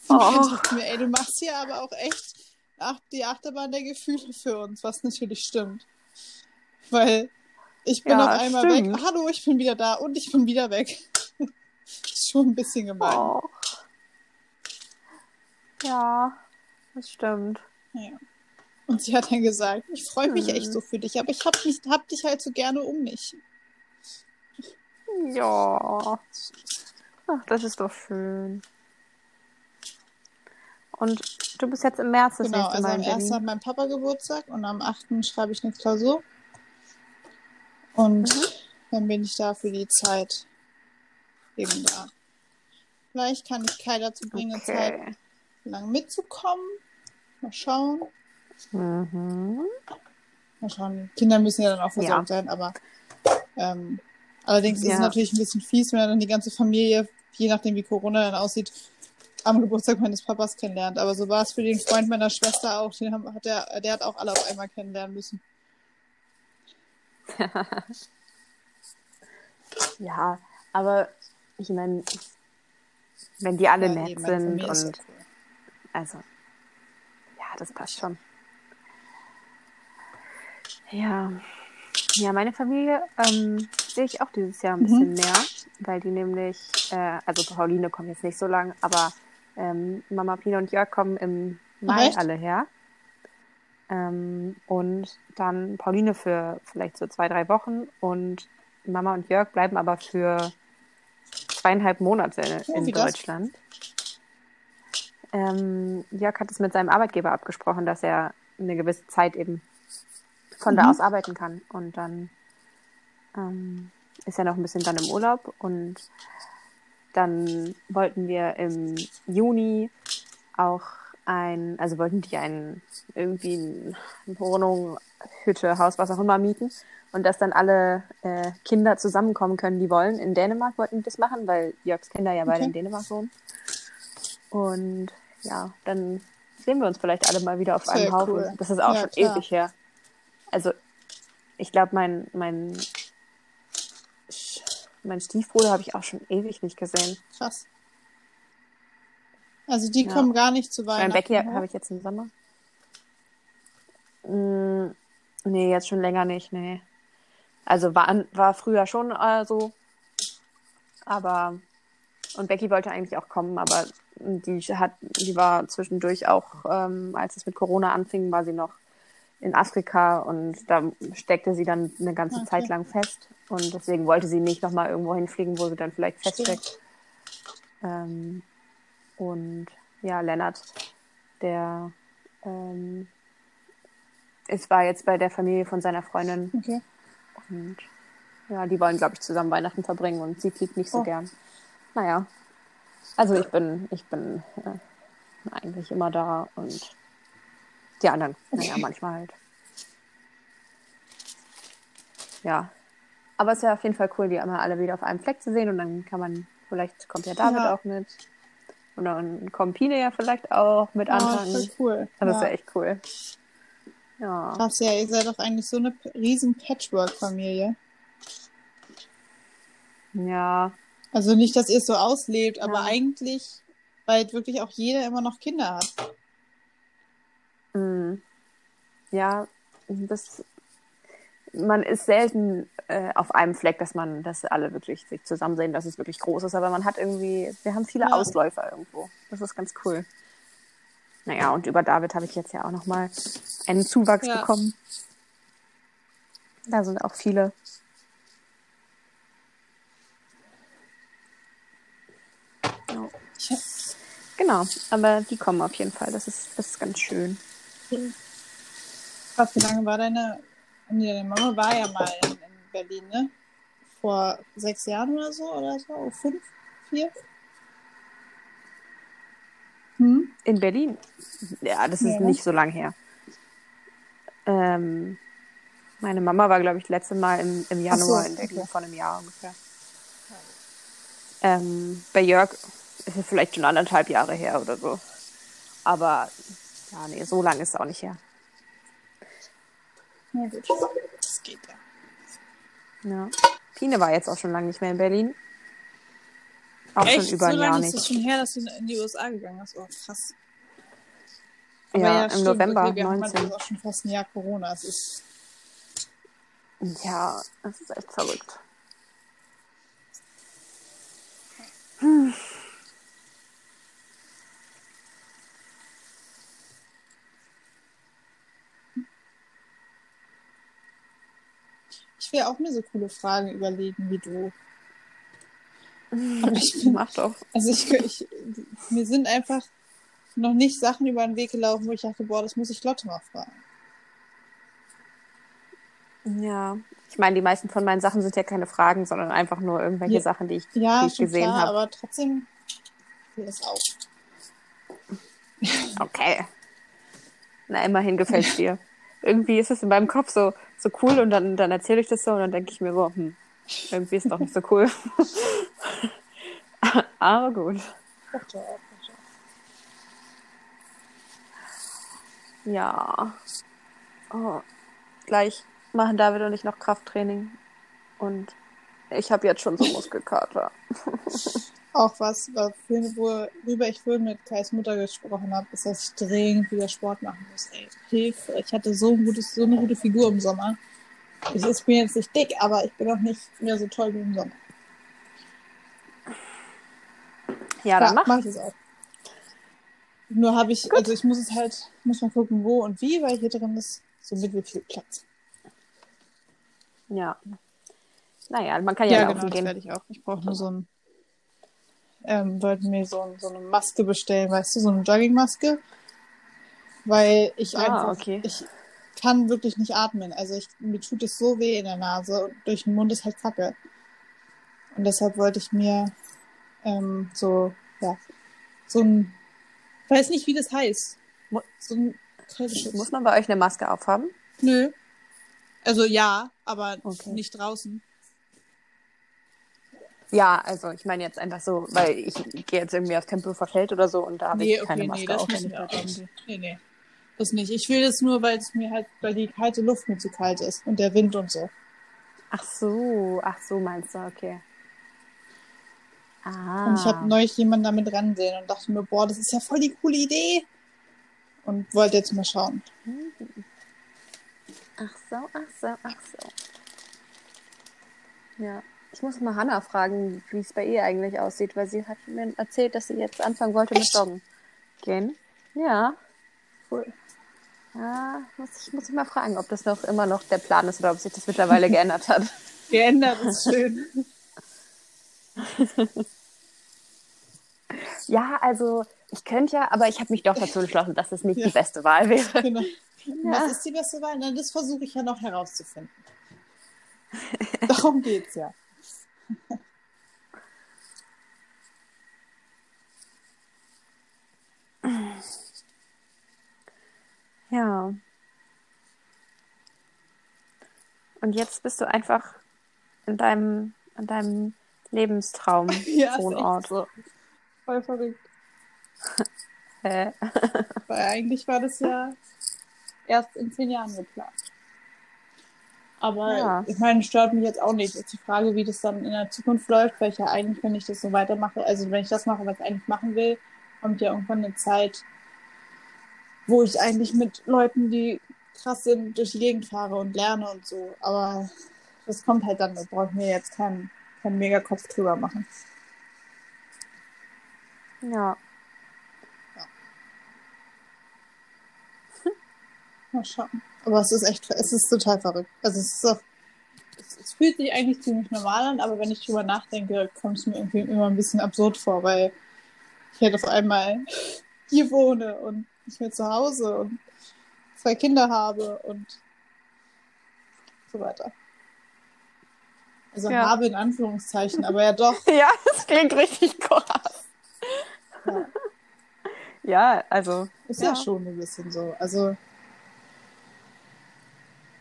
Oh. Zu mir, ey, du machst hier aber auch echt ach, die Achterbahn der Gefühle für uns, was natürlich stimmt. Weil ich bin Ja, auf einmal stimmt. weg. Hallo, ich bin wieder da und ich bin wieder weg. ist schon ein bisschen gemein. Oh. Ja, das stimmt. Ja. Und sie hat dann gesagt, ich freue mich Hm. echt so für dich, aber ich hab, nicht, hab dich halt so gerne um mich. Ja. Ach, das ist doch schön. Und du bist jetzt im März das genau, nächste also am in 1. Berlin. hat mein Papa Geburtstag und am 8. schreibe ich eine Klausur. Und Mhm. dann bin ich da für die Zeit eben da. Vielleicht kann ich Kai dazu bringen, eine Zeit Okay. lang mitzukommen. Mal schauen. Mhm. Mal schauen. Kinder müssen ja dann auch versorgt sein, aber ähm, allerdings ist es Ja. natürlich ein bisschen fies, wenn er dann die ganze Familie, je nachdem wie Corona dann aussieht, am Geburtstag meines Papas kennenlernt. Aber so war es für den Freund meiner Schwester auch. Den haben, hat der, der hat auch alle auf einmal kennenlernen müssen. Ja, aber ich meine, wenn die alle Ja, nett meine sind und ja cool. also, ja, das passt schon. Ja, ja, meine Familie ähm, sehe ich auch dieses Jahr ein Mhm. bisschen mehr, weil die nämlich, äh, also Pauline kommt jetzt nicht so lang, aber ähm, Mama Pina und Jörg kommen im Mai alle her. Ähm, und dann Pauline für vielleicht so zwei, drei Wochen und Mama und Jörg bleiben aber für zweieinhalb Monate Oh, in? Deutschland. Ähm, Jörg hat es mit seinem Arbeitgeber abgesprochen, dass er eine gewisse Zeit eben von da Mhm. aus arbeiten kann. Und dann ähm, ist er noch ein bisschen dann im Urlaub und dann wollten wir im Juni auch ein, also wollten die ein, irgendwie eine Wohnung, Hütte, Haus, was auch immer mieten und dass dann alle äh, Kinder zusammenkommen können, die wollen. In Dänemark wollten die das machen, weil Jörgs Kinder ja beide Okay. in Dänemark wohnen. Und ja, dann sehen wir uns vielleicht alle mal wieder auf Das einem Haufen. cool. Das ist auch Ja, schon klar. ewig her. Also, ich glaube, mein, mein, mein Stiefbruder habe ich auch schon ewig nicht gesehen. Krass. Also die Ja. kommen gar nicht zu Mein Weihnachten. Becky habe ich jetzt im Sommer. Mm, nee, jetzt schon länger nicht, nee. Also war, war früher schon äh, so. Aber, und Becky wollte eigentlich auch kommen, aber die hat, die war zwischendurch auch, ähm, als es mit Corona anfing, war sie noch in Afrika und da steckte sie dann eine ganze Okay. Zeit lang fest. Und deswegen wollte sie nicht nochmal irgendwo hinfliegen, wo sie dann vielleicht feststeckt. Ähm, und ja, Lennart, der ähm, es war jetzt bei der Familie von seiner Freundin Okay. und ja, die wollen, glaube ich, zusammen Weihnachten verbringen und sie fliegt nicht so Oh. gern. Naja. Also ich bin, ich bin äh, eigentlich immer da und die anderen, naja, manchmal halt. Ja. Aber es ist ja auf jeden Fall cool, die immer alle wieder auf einem Fleck zu sehen und dann kann man, vielleicht kommt ja David Ja. auch mit. Und dann kommt Pine ja vielleicht auch mit Oh, anfangen. voll cool. das ist ja. echt cool. Ja. Krass, ja, ihr seid doch eigentlich so eine riesen Patchwork-Familie. Ja. Also nicht, dass ihr es so auslebt, aber Ja. eigentlich, weil wirklich auch jeder immer noch Kinder hat. Mm. Ja, das man ist selten äh, auf einem Fleck, dass man, dass alle wirklich sich zusammen sehen, dass es wirklich groß ist, aber man hat irgendwie, wir haben viele Ja. Ausläufer irgendwo. Das ist ganz cool. Naja, und über David habe ich jetzt ja auch nochmal einen Zuwachs Ja. bekommen. Da sind auch viele. Genau, aber die kommen auf jeden Fall. Das ist, das ist ganz schön. Krass, wie lange war deine, nee, deine Mama war ja mal in, in Berlin, ne? Vor sechs Jahren oder so, oder so? Oh, fünf? Vier? Hm? In Berlin? Ja, das ist Ja. nicht so lang her. Ähm, meine Mama war, glaube ich, letzte Mal im, im Ach so, Januar in Berlin, okay. vor einem Jahr ungefähr. Ähm, bei Jörg ist es vielleicht schon anderthalb Jahre her oder so. Aber ja, nee, so lang ist es auch nicht her. Ja, gut. Das geht ja. Ja. Pine war jetzt auch schon lange nicht mehr in Berlin. Auch Echt? schon über so ein Jahr lange ist nicht. es schon her, dass du in die USA gegangen bist. Oh, krass. Ja, im stimmt, November okay, wir haben 19. halt auch schon fast ein Jahr Corona. Es ist Ja, das ist echt verrückt. Ich will auch mir so coole Fragen überlegen wie du. Aber ich bin, Mach doch. also ich, ich, mir sind einfach noch nicht Sachen über den Weg gelaufen, wo ich dachte, boah, das muss ich Lotte mal fragen. Ja, ich meine, die meisten von meinen Sachen sind ja keine Fragen, sondern einfach nur irgendwelche Ja. Sachen, die ich, Ja, die ich gesehen habe. aber trotzdem will es auch. Okay. Na, immerhin gefällt es dir. Irgendwie ist es in meinem Kopf so, so cool und dann, dann erzähle ich das so und dann denke ich mir so, hm, irgendwie ist doch nicht so cool. Aber gut. Ja. Oh. Gleich machen David und ich noch Krafttraining. Und ich habe jetzt schon so Muskelkater. Auch was, worüber ich vorhin mit Kais Mutter gesprochen habe, ist, dass ich dringend wieder Sport machen muss. Ey, Hilfe. Ich hatte so, ein gutes, so eine gute Figur im Sommer. Ich ist bin jetzt nicht dick, aber ich bin auch nicht mehr so toll wie im Sommer. Ja, dann mach. mach ich es auch. Nur habe ich, also ich muss es halt, muss mal gucken, wo und wie, weil hier drin ist so mittel viel Platz. Ja. Naja, man kann ja, laufen genau, das gehen. werde ich auch. Ich brauche nur so ein, ähm, wollten mir so, so eine Maske bestellen, weißt du, so eine Joggingmaske. Weil ich Ah, einfach, okay. ich kann wirklich nicht atmen. Also ich, mir tut es so weh in der Nase und durch den Mund ist halt Kacke. Und deshalb wollte ich mir ähm, so, ja, so ein, weiß nicht, wie das heißt. So ein. Muss man bei euch eine Maske aufhaben? Nö. Also ja, aber Okay. nicht draußen. Ja, also ich meine jetzt einfach so, weil ich gehe jetzt irgendwie auf Tempelhofer Feld oder so und da habe Nee, ich keine okay, Maske nee, das auf. müssen wir auch nicht. Nee, nee. Das nicht. Ich will das nur, weil es mir halt, weil die kalte Luft mir zu kalt ist und der Wind und so. Ach so, ach so meinst du, okay. Ah. Und ich habe neulich jemanden damit ransehen und dachte mir, boah, das ist ja voll die coole Idee. Und wollte jetzt mal schauen. Ach so, ach so, ach so. Ja, ich muss mal Hannah fragen, wie es bei ihr eigentlich aussieht, weil sie hat mir erzählt, dass sie jetzt anfangen wollte mit? Joggen gehen. Ja, Cool. ja muss, ich, muss ich mal fragen, ob das noch immer noch der Plan ist oder ob sich das mittlerweile geändert hat. Geändert ist schön. Ja, also ich könnte ja, aber ich habe mich doch dazu entschlossen, dass es nicht Ja. die beste Wahl wäre. genau. Ja. Was ist die beste Wahl? Na, das versuche ich ja noch herauszufinden. Darum geht's ja. Ja. Und jetzt bist du einfach in deinem, in deinem Lebenstraum Ja, Wohnort. so. Voll verrückt. Hä? Weil eigentlich war das ja erst in zehn Jahren geplant. Aber Ja. ich meine, stört mich jetzt auch nicht. Ist die Frage, wie das dann in der Zukunft läuft, weil ich ja eigentlich, wenn ich das so weitermache, also wenn ich das mache, was ich eigentlich machen will, kommt ja irgendwann eine Zeit, wo ich eigentlich mit Leuten, die krass sind, durch die Gegend fahre und lerne und so. Aber das kommt halt dann, da brauche ich mir jetzt keinen, keinen Megakopf drüber machen. Ja. Mal schauen. Aber es ist echt, es ist total verrückt. Also es ist so, es, es fühlt sich eigentlich ziemlich normal an, aber wenn ich drüber nachdenke, kommt es mir irgendwie immer ein bisschen absurd vor, weil ich halt auf einmal hier wohne und nicht mehr zu Hause und zwei Kinder habe und so weiter. Also Ja. habe in Anführungszeichen, aber ja doch. Ja, das klingt richtig krass. Ja. Ja, also. Ist ja, Ja. schon ein bisschen so. Also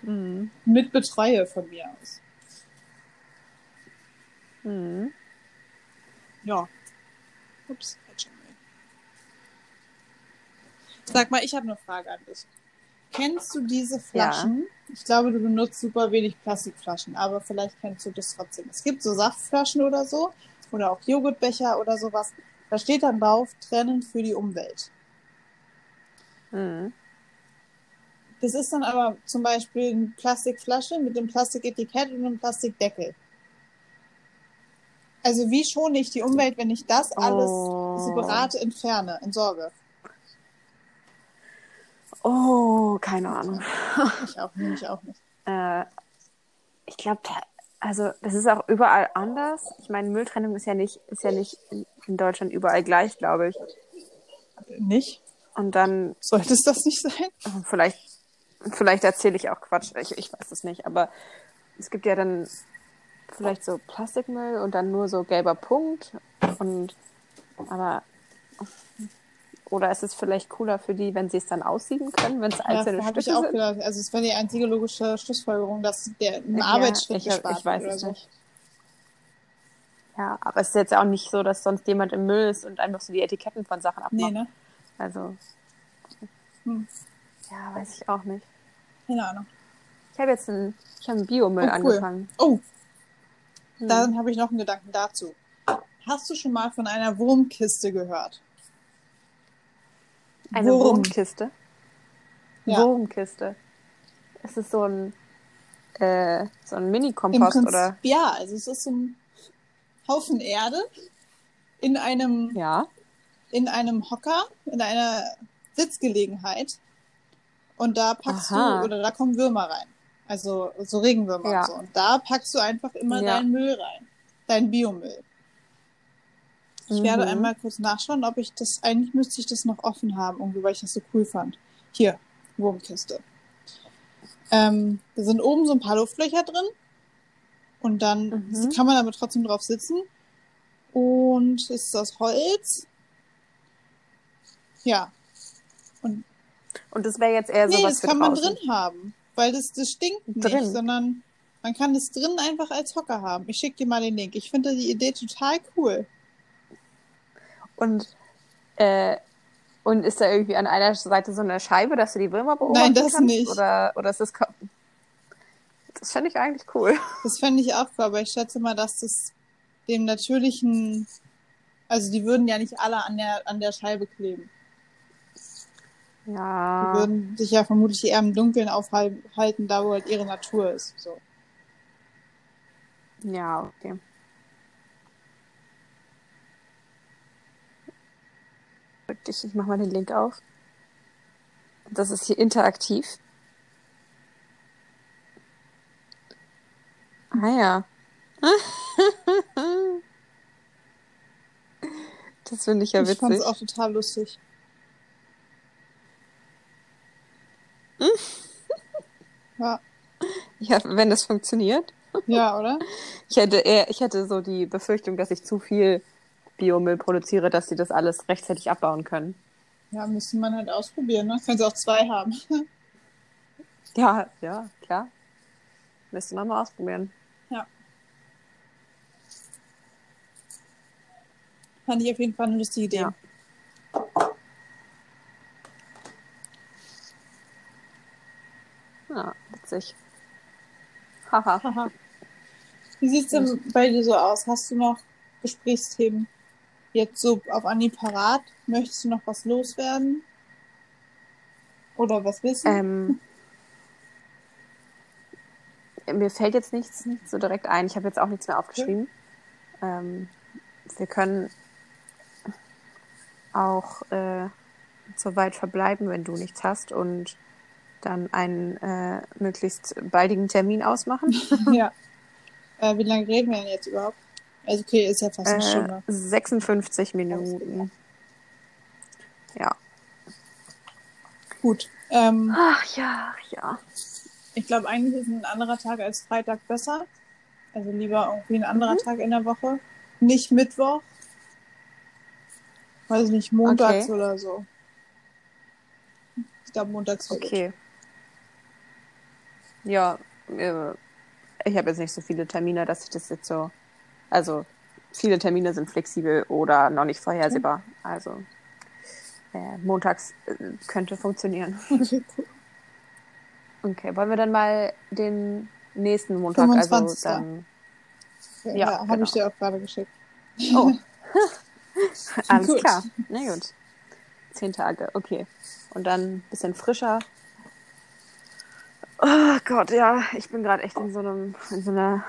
Mhm. mit Betreue von mir aus. Mhm. Ja. Ups, schon mal. Sag mal, ich habe eine Frage an dich. Kennst du diese Flaschen? Ich glaube, du benutzt super wenig Plastikflaschen, aber vielleicht kennst du das trotzdem. Es gibt so Saftflaschen oder so oder auch Joghurtbecher oder sowas. Da steht dann drauf, trennen für die Umwelt. Mhm. Das ist dann aber zum Beispiel eine Plastikflasche mit einem Plastiketikett und einem Plastikdeckel. Also wie schone ich die Umwelt, wenn ich das alles Oh. separat entferne, entsorge? Oh, keine Ahnung. Ich auch nicht, ich auch nicht. Äh, ich glaube, also das ist auch überall anders. Ich meine, Mülltrennung ist ja nicht, ist ja nicht in, Deutschland überall gleich, glaube ich. Nicht? Und dann Sollte es das nicht sein? Vielleicht, vielleicht erzähle ich auch Quatsch, ich, ich weiß es nicht, aber es gibt ja dann vielleicht so Plastikmüll und dann nur so gelber Punkt und aber oder ist es vielleicht cooler für die, wenn sie es dann aussieben können, wenn es Ja, einzelne habe ich Stücke auch sind? gedacht. Also es wäre die einzige logische Schlussfolgerung, dass der ein Ja, Arbeitsschritt ich, gespart ich weiß oder es so. nicht. Ja, aber es ist jetzt auch nicht so, dass sonst jemand im Müll ist und einfach so die Etiketten von Sachen abmacht. Nee, ne? Also, Hm. Ja, weiß ich auch nicht. Keine Ahnung. Ich habe jetzt einen, ich habe einen Biomüll Oh, cool. angefangen. Oh, Hm. dann habe ich noch einen Gedanken dazu. Hast du schon mal von einer Wurmkiste gehört? Eine Wurm. Wurmkiste. Ja. Wurmkiste. Ist es so ein, äh, so ein Mini-Kompost oder? ja, also es ist so ein Haufen Erde in einem, Ja. in einem Hocker, in einer Sitzgelegenheit. Und da packst Aha. du, oder da kommen Würmer rein. Also so Regenwürmer Ja. und so. Und da packst du einfach immer Ja. deinen Müll rein. Deinen Biomüll. Ich werde Mhm. einmal kurz nachschauen, ob ich das, eigentlich müsste ich das noch offen haben, irgendwie, weil ich das so cool fand. Hier, Wurmkiste. Ähm, da sind oben so ein paar Luftlöcher drin. Und dann Mhm. kann man aber trotzdem drauf sitzen. Und es ist aus Holz. Ja. Und das wäre jetzt eher Nee, sowas das für kann man draußen. drin haben. Weil das, das stinkt nicht, Drin? sondern Man kann es drin einfach als Hocker haben. Ich schicke dir mal den Link. Ich finde die Idee total cool. Und, äh, und ist da irgendwie an einer Seite so eine Scheibe, dass du die Würmer beobachten Nein, das kannst? nicht. Oder, oder ist das... Das fände ich eigentlich cool. Das fände ich auch cool, aber ich schätze mal, dass das dem natürlichen, also die würden ja nicht alle an der, an der Scheibe kleben. Die Ja. würden sich ja vermutlich eher im Dunkeln aufhalten, da wo halt ihre Natur ist. So. Ja, okay. Wirklich, ich mach mal den Link auf. Das ist hier interaktiv. Ah ja. Das finde ich ja ich fand witzig. es auch total lustig. Ja, Ja, wenn das funktioniert. ja, oder? Ich hätte eher, ich hätte so die Befürchtung, dass ich zu viel Biomüll produziere, dass sie das alles rechtzeitig abbauen können. Ja, müsste man halt ausprobieren, ne? Können sie auch zwei haben. Ja, ja, klar. Müsste man mal ausprobieren. Fand ich auf jeden Fall eine lustige Idee. Ja. Ja, witzig. Haha. Haha. Wie sieht's denn bei dir so aus? Hast du noch Gesprächsthemen jetzt so auf Anni parat? Möchtest du noch was loswerden? Oder was wissen? Ähm, mir fällt jetzt nichts, nichts so direkt ein. Ich habe jetzt auch nichts mehr aufgeschrieben. Ähm, wir können auch äh, so weit verbleiben, wenn du nichts hast und dann einen äh, möglichst baldigen Termin ausmachen. ja. Äh, wie lange reden wir denn jetzt überhaupt? Also okay, ist ja fast eine Äh, Stunde. 56 Minuten. Ja. Gut. Ähm, Ach ja, ach ja. ich glaube, eigentlich ist ein anderer Tag als Freitag besser. Also lieber irgendwie ein anderer Mhm. Tag in der Woche. Nicht Mittwoch. Weiß ich nicht, montags Okay. oder so. Ich glaube, montags wäre gut. Ja, äh, ich habe jetzt nicht so viele Termine, dass ich das jetzt so. Also, viele Termine sind flexibel oder noch nicht vorhersehbar. Also, äh, montags äh, könnte funktionieren. Okay, wollen wir dann mal den nächsten Montag, also 25.. dann. Ja, Ja, habe genau. ich dir auch gerade geschickt. Oh. Alles Gut. klar. Na gut. Zehn Tage, okay. Und dann ein bisschen frischer. Oh Gott, ja, ich bin gerade echt in so einem, in so einer,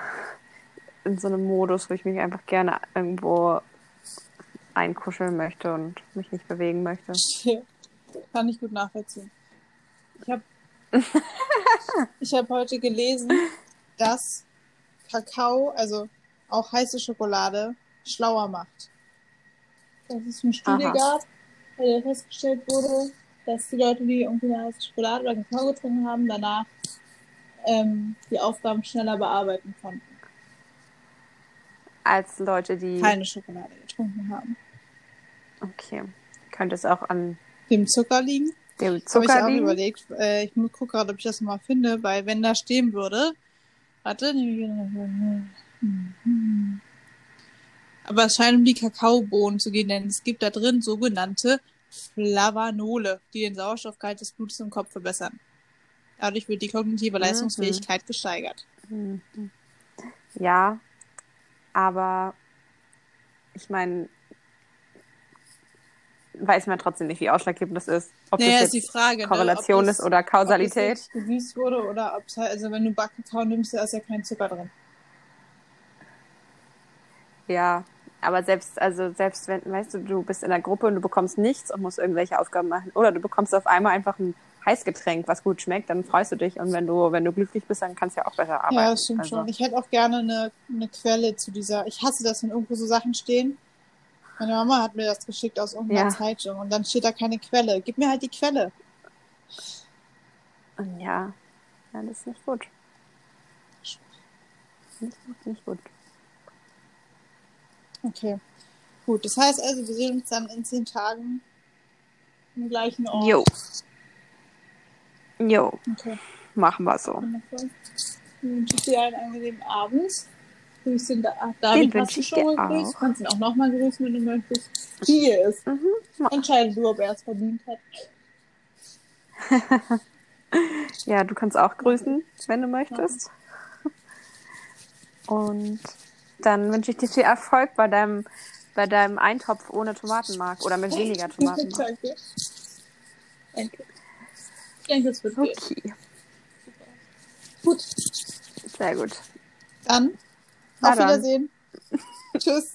in so einem Modus, wo ich mich einfach gerne irgendwo einkuscheln möchte und mich nicht bewegen möchte. Kann ich gut nachvollziehen. Ich habe ich hab heute gelesen, dass Kakao, also auch heiße Schokolade, schlauer macht. Dass es eine Studie Aha. gab, bei der festgestellt wurde, dass die Leute, die irgendwie eine heiße Schokolade oder Kakao getrunken haben, danach ähm, die Aufgaben schneller bearbeiten konnten. Als Leute, die. Keine Schokolade getrunken haben. Okay. Könnte es auch an Dem Zucker liegen? dem Habe ich Zucker auch liegen? überlegt. Äh, ich gucke gerade, ob ich das mal finde, weil wenn da stehen würde. Warte. Aber es scheint um die Kakaobohnen zu gehen, denn es gibt da drin sogenannte Flavanole, die den Sauerstoffgehalt des Blutes im Kopf verbessern. Dadurch wird die kognitive Mhm. Leistungsfähigkeit gesteigert. Mhm. Ja, aber ich meine, weiß man trotzdem nicht, wie ausschlaggebend das ist. Ob Naja, das ist die jetzt Frage. Korrelation ne? das, ist oder Ob das Kausalität. gewüßt wurde oder ob es halt, also wenn du Backkakao nimmst, da ist ja kein Zucker drin. Ja, aber selbst, also selbst wenn, weißt du, du bist in der Gruppe und du bekommst nichts und musst irgendwelche Aufgaben machen. Oder du bekommst auf einmal einfach ein Heißgetränk, was gut schmeckt, dann freust du dich. Und wenn du, wenn du glücklich bist, dann kannst du ja auch besser arbeiten. Ja, das stimmt also, schon. Ich hätte auch gerne eine, eine Quelle zu dieser. Ich hasse das, wenn irgendwo so Sachen stehen. Meine Mama hat mir das geschickt aus irgendeiner Ja. Zeitung und dann steht da keine Quelle. Gib mir halt die Quelle. Ja, ja, das ist nicht gut. Nicht gut, nicht gut. Okay. Gut, das heißt also, wir sehen uns dann in zehn Tagen im gleichen Ort. Jo. Jo, Okay. machen wir so. Wundervoll. Dann wünsche ich dir einen angenehmen Abend. Grüß den da David, wünsche hast du schon mal gegrüßt? Du kannst ihn auch nochmal grüßen, wenn du möchtest. Hier ist. Mhm. Entscheide du, ob er es verdient hat. Ja, du kannst auch grüßen, wenn du möchtest. Und dann wünsche ich dir viel Erfolg bei deinem, bei deinem Eintopf ohne Tomatenmark oder mit weniger Tomatenmark. Danke. Danke. Ich denke, es wird gehen. Okay, Gut. sehr gut. Dann Na auf dann. Wiedersehen. Tschüss.